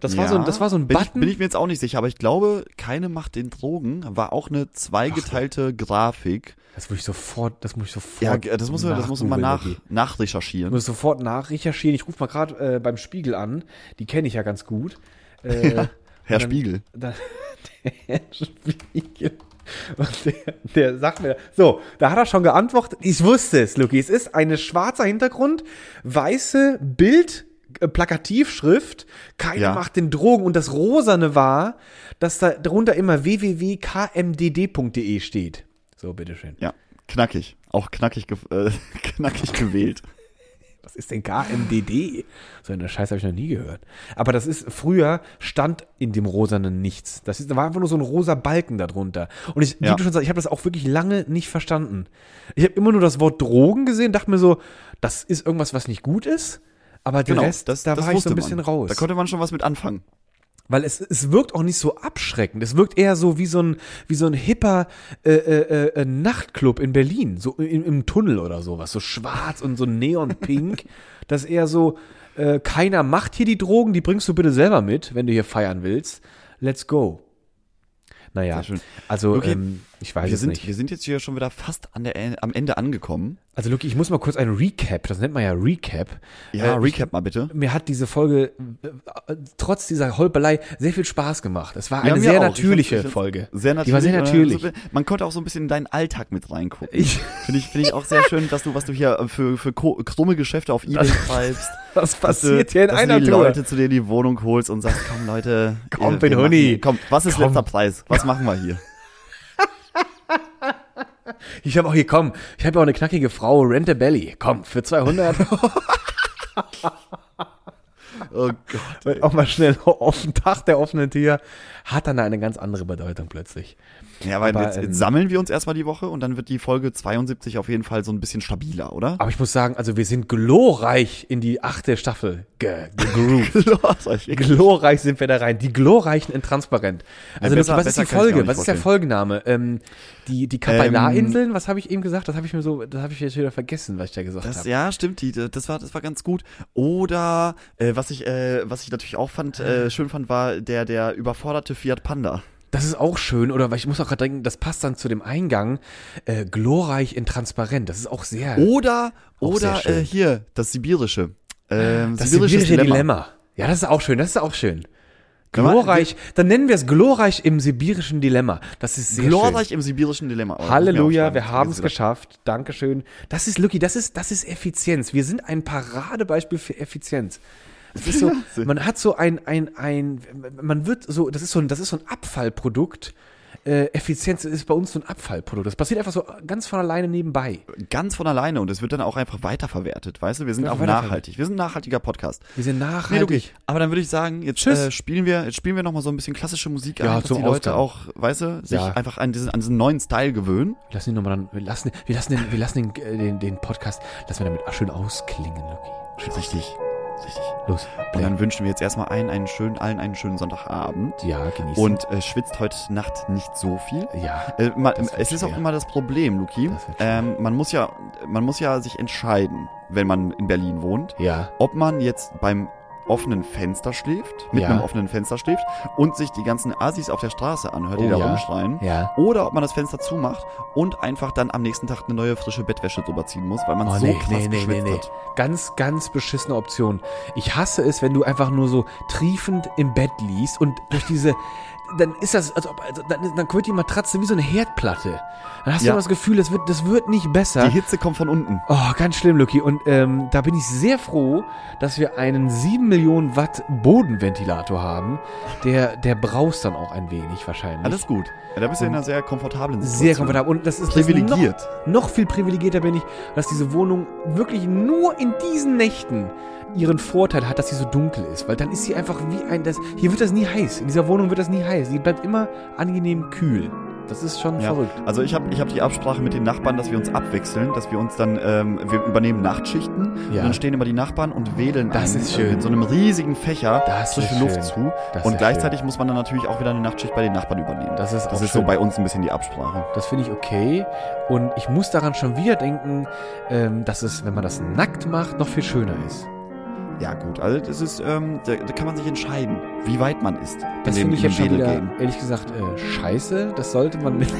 Das war so, ein- das war so ein bin Button. Ich, bin ich mir jetzt auch nicht sicher, aber ich glaube, keine Macht den Drogen war auch eine zweigeteilte Grafik. das muss ich sofort, das muss ich sofort. Ja, das muss, man- das muss man nach, nachrecherchieren. Ich muss sofort nachrecherchieren. Ich rufe mal gerade äh, beim Spiegel an. Die kenne ich ja ganz gut. Äh, *laughs* Herr dann- Spiegel. Da, *laughs* der Spiegel. Und der, der sagt mir, so, da hat er schon geantwortet. Ich wusste es, Luki. Es ist ein schwarzer Hintergrund, weiße Bild, äh, Plakativschrift, keiner Ja. macht den Drogen. Und das Rosane war, dass da drunter immer www.kmdd.de steht. So, bitteschön. Ja, knackig. Auch knackig, ge *laughs* äh, knackig gewählt. Was ist denn KMDD? So eine Scheiße habe ich noch nie gehört. Aber das ist, früher stand in dem Rosanen nichts. Das ist, da war einfach nur so ein rosa Balken darunter. Und ich, wie Ja. du schon sagst, ich habe das auch wirklich lange nicht verstanden. Ich habe immer nur das Wort Drogen gesehen, dachte mir so, das ist irgendwas, was nicht gut ist. Aber der Rest, da war ich so Genau, ein bisschen man. raus. Da konnte man schon was mit anfangen. Weil es, es wirkt auch nicht so abschreckend. Es wirkt eher so wie so ein, wie so ein hipper äh, äh, äh, Nachtclub in Berlin, so im, im Tunnel oder sowas, so schwarz und so neonpink. *laughs* das ist eher so, äh, keiner macht hier die Drogen, die bringst du bitte selber mit, wenn du hier feiern willst. Let's go. Naja, also Okay, ähm, ich weiß Wir es sind, nicht. wir sind jetzt hier schon wieder fast an der, am Ende angekommen. Also Luki, ich muss mal kurz ein Recap, das nennt man ja Recap. Ja, Äh, recap mal bitte. mir hat diese Folge äh, äh, trotz dieser Holpelei sehr viel Spaß gemacht. Es war Ja, eine sehr auch. Ich natürliche ich find's Folge. Sehr Die natürlich. war sehr äh, natürlich. so- Man konnte auch so ein bisschen in deinen Alltag mit reingucken. Ich- Finde ich, finde ich auch sehr schön, dass du, was du hier äh, für, für krumme Geschäfte auf Ebay treibst. *laughs* Was passiert du, hier in dass einer du die Tour? Leute zu dir in die Wohnung holst und sagst, komm Leute, Komm, ihr- bin hier- Komm, was ist Komm. letzter Preis? Was machen wir hier? *laughs* Ich habe auch hier, komm, ich habe ja auch eine knackige Frau, Rent a Belly. Komm, für 200. *laughs* *laughs* Oh Gott. auch mal schnell auf den Tag der offenen Tür. Hat dann eine ganz andere Bedeutung plötzlich. Ja, weil Aber, jetzt, ähm, jetzt sammeln wir uns erstmal die Woche und dann wird die Folge 72 auf jeden Fall so ein bisschen stabiler, oder? Aber ich muss sagen, also wir sind glorreich in die achte Staffel ge gegroovt. *laughs* glorreich sind wir da rein. Die glorreichen in transparent. Also besser- Luki, was ist besser die Folge? Was ist der. Folgenname? Ähm, die die Kapalarinseln, was habe ich eben gesagt? Das habe ich mir so, das habe ich jetzt wieder vergessen, was ich da gesagt habe. ja, stimmt, die, das war, das war ganz gut. Oder äh, was ich, äh, was ich natürlich auch fand, äh, schön fand, war der, der überforderte Fiat Panda. Das ist auch schön, oder weil ich muss auch gerade denken, das passt dann zu dem Eingang. Äh, glorreich in transparent. Das ist auch sehr. Oder, Auch sehr oder schön. äh, hier, das sibirische. Ähm, das sibirische Dilemma. Ja, das ist auch schön. Das ist auch schön. Glorreich, dann nennen wir es glorreich im sibirischen Dilemma. Das ist sehr Glorreich schön. im sibirischen Dilemma. Oh, Halleluja, wir haben es geschafft. Dankeschön. Das ist Lucky, das ist, das ist Effizienz. Wir sind ein Paradebeispiel für Effizienz. Das ist so, man hat so ein, ein, ein, man wird so, das ist so ein, das ist so ein Abfallprodukt. Äh, Effizienz ist bei uns so ein Abfallprodukt. Das passiert einfach so ganz von alleine nebenbei. Ganz von alleine und es wird dann auch einfach weiterverwertet, weißt du? Wir sind Wird auch nachhaltig. Wir sind ein nachhaltiger Podcast. Wir sind Nee, nachhaltig. okay. Aber dann würde ich sagen, jetzt äh, spielen wir, jetzt spielen wir noch mal so ein bisschen klassische Musik Ja, ein, dass zum die Leute Ausgang. auch, weißt du, sich Ja. einfach an diesen, an diesen neuen Style gewöhnen. Wir lassen ihn nochmal dann, wir lassen, wir lassen den, wir lassen den, äh, den, den Podcast, lassen wir damit schön ausklingen, Lucky. Schön Richtig, richtig. Los. Und dann wünschen wir jetzt erstmal allen einen schönen, allen einen schönen Sonntagabend. Ja, genießen. Und äh, schwitzt heute Nacht nicht so viel. ja, Äh, ma, Das wird es ist auch schwer. immer das Problem, Luki. Schwer. Ähm, man muss ja, man muss ja sich entscheiden, wenn man in Berlin wohnt, ja. ob man jetzt beim offenen Fenster schläft, mit Ja. einem offenen Fenster schläft und sich die ganzen Asis auf der Straße anhört, die Oh da ja. rumschreien. Ja. Oder ob man das Fenster zumacht und einfach dann am nächsten Tag eine neue frische Bettwäsche drüber ziehen muss, weil man Oh, so nee, krass nee, geschwitzt nee. hat. Ganz, ganz beschissene Option. Ich hasse es, wenn du einfach nur so triefend im Bett liegst und durch diese, dann ist das, als ob, also dann, dann wird die Matratze wie so eine Herdplatte. Dann hast du Ja. immer das Gefühl, das wird, das wird nicht besser. Die Hitze kommt von unten. Oh, ganz schlimm, Lucky. Und ähm, da bin ich sehr froh, dass wir einen 7 Millionen Watt Bodenventilator haben. Der, der braust dann auch ein wenig wahrscheinlich. Alles gut. Ja, da bist du in einer sehr komfortablen Situation. sehr komfortabel. Und das ist das Privilegiert. Noch, noch viel privilegierter bin ich, dass diese Wohnung wirklich nur in diesen Nächten ihren Vorteil hat, dass sie so dunkel ist. Weil dann ist sie einfach wie ein. Das, hier wird das nie heiß. In dieser Wohnung wird das nie heiß. Sie bleibt immer angenehm kühl. Das ist schon Ja, verrückt. also ich habe ich hab die Absprache mit den Nachbarn, dass wir uns abwechseln, dass wir uns dann, ähm, wir übernehmen Nachtschichten Ja. und dann stehen immer die Nachbarn und wählen Das einen, ist schön. äh, mit so einem riesigen Fächer Das frische Luft schön. zu Das und gleichzeitig muss man dann natürlich auch wieder eine Nachtschicht bei den Nachbarn übernehmen. Das ist das ist schön. so bei uns ein bisschen die Absprache. Das finde ich okay. Und ich muss daran schon wieder denken, ähm, dass es, wenn man das nackt macht, noch viel schöner ist. Ja gut, also das ist, ähm, da, da kann man sich entscheiden, wie weit man ist. Das finde ich jetzt schon wieder, ehrlich gesagt, äh, scheiße. Das sollte man *laughs* mit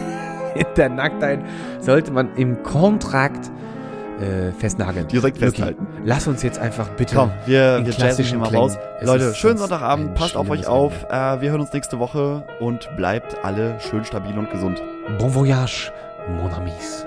der Nacktheit, sollte man im Kontrakt äh, festnageln. Direkt festhalten. Lass uns jetzt einfach bitte. Komm, wir, wir klassischen mal raus. Es Leute, schönen Sonntagabend, passt auf euch auf. Äh, wir hören uns nächste Woche und bleibt alle schön stabil und gesund. Bon voyage, mon amis.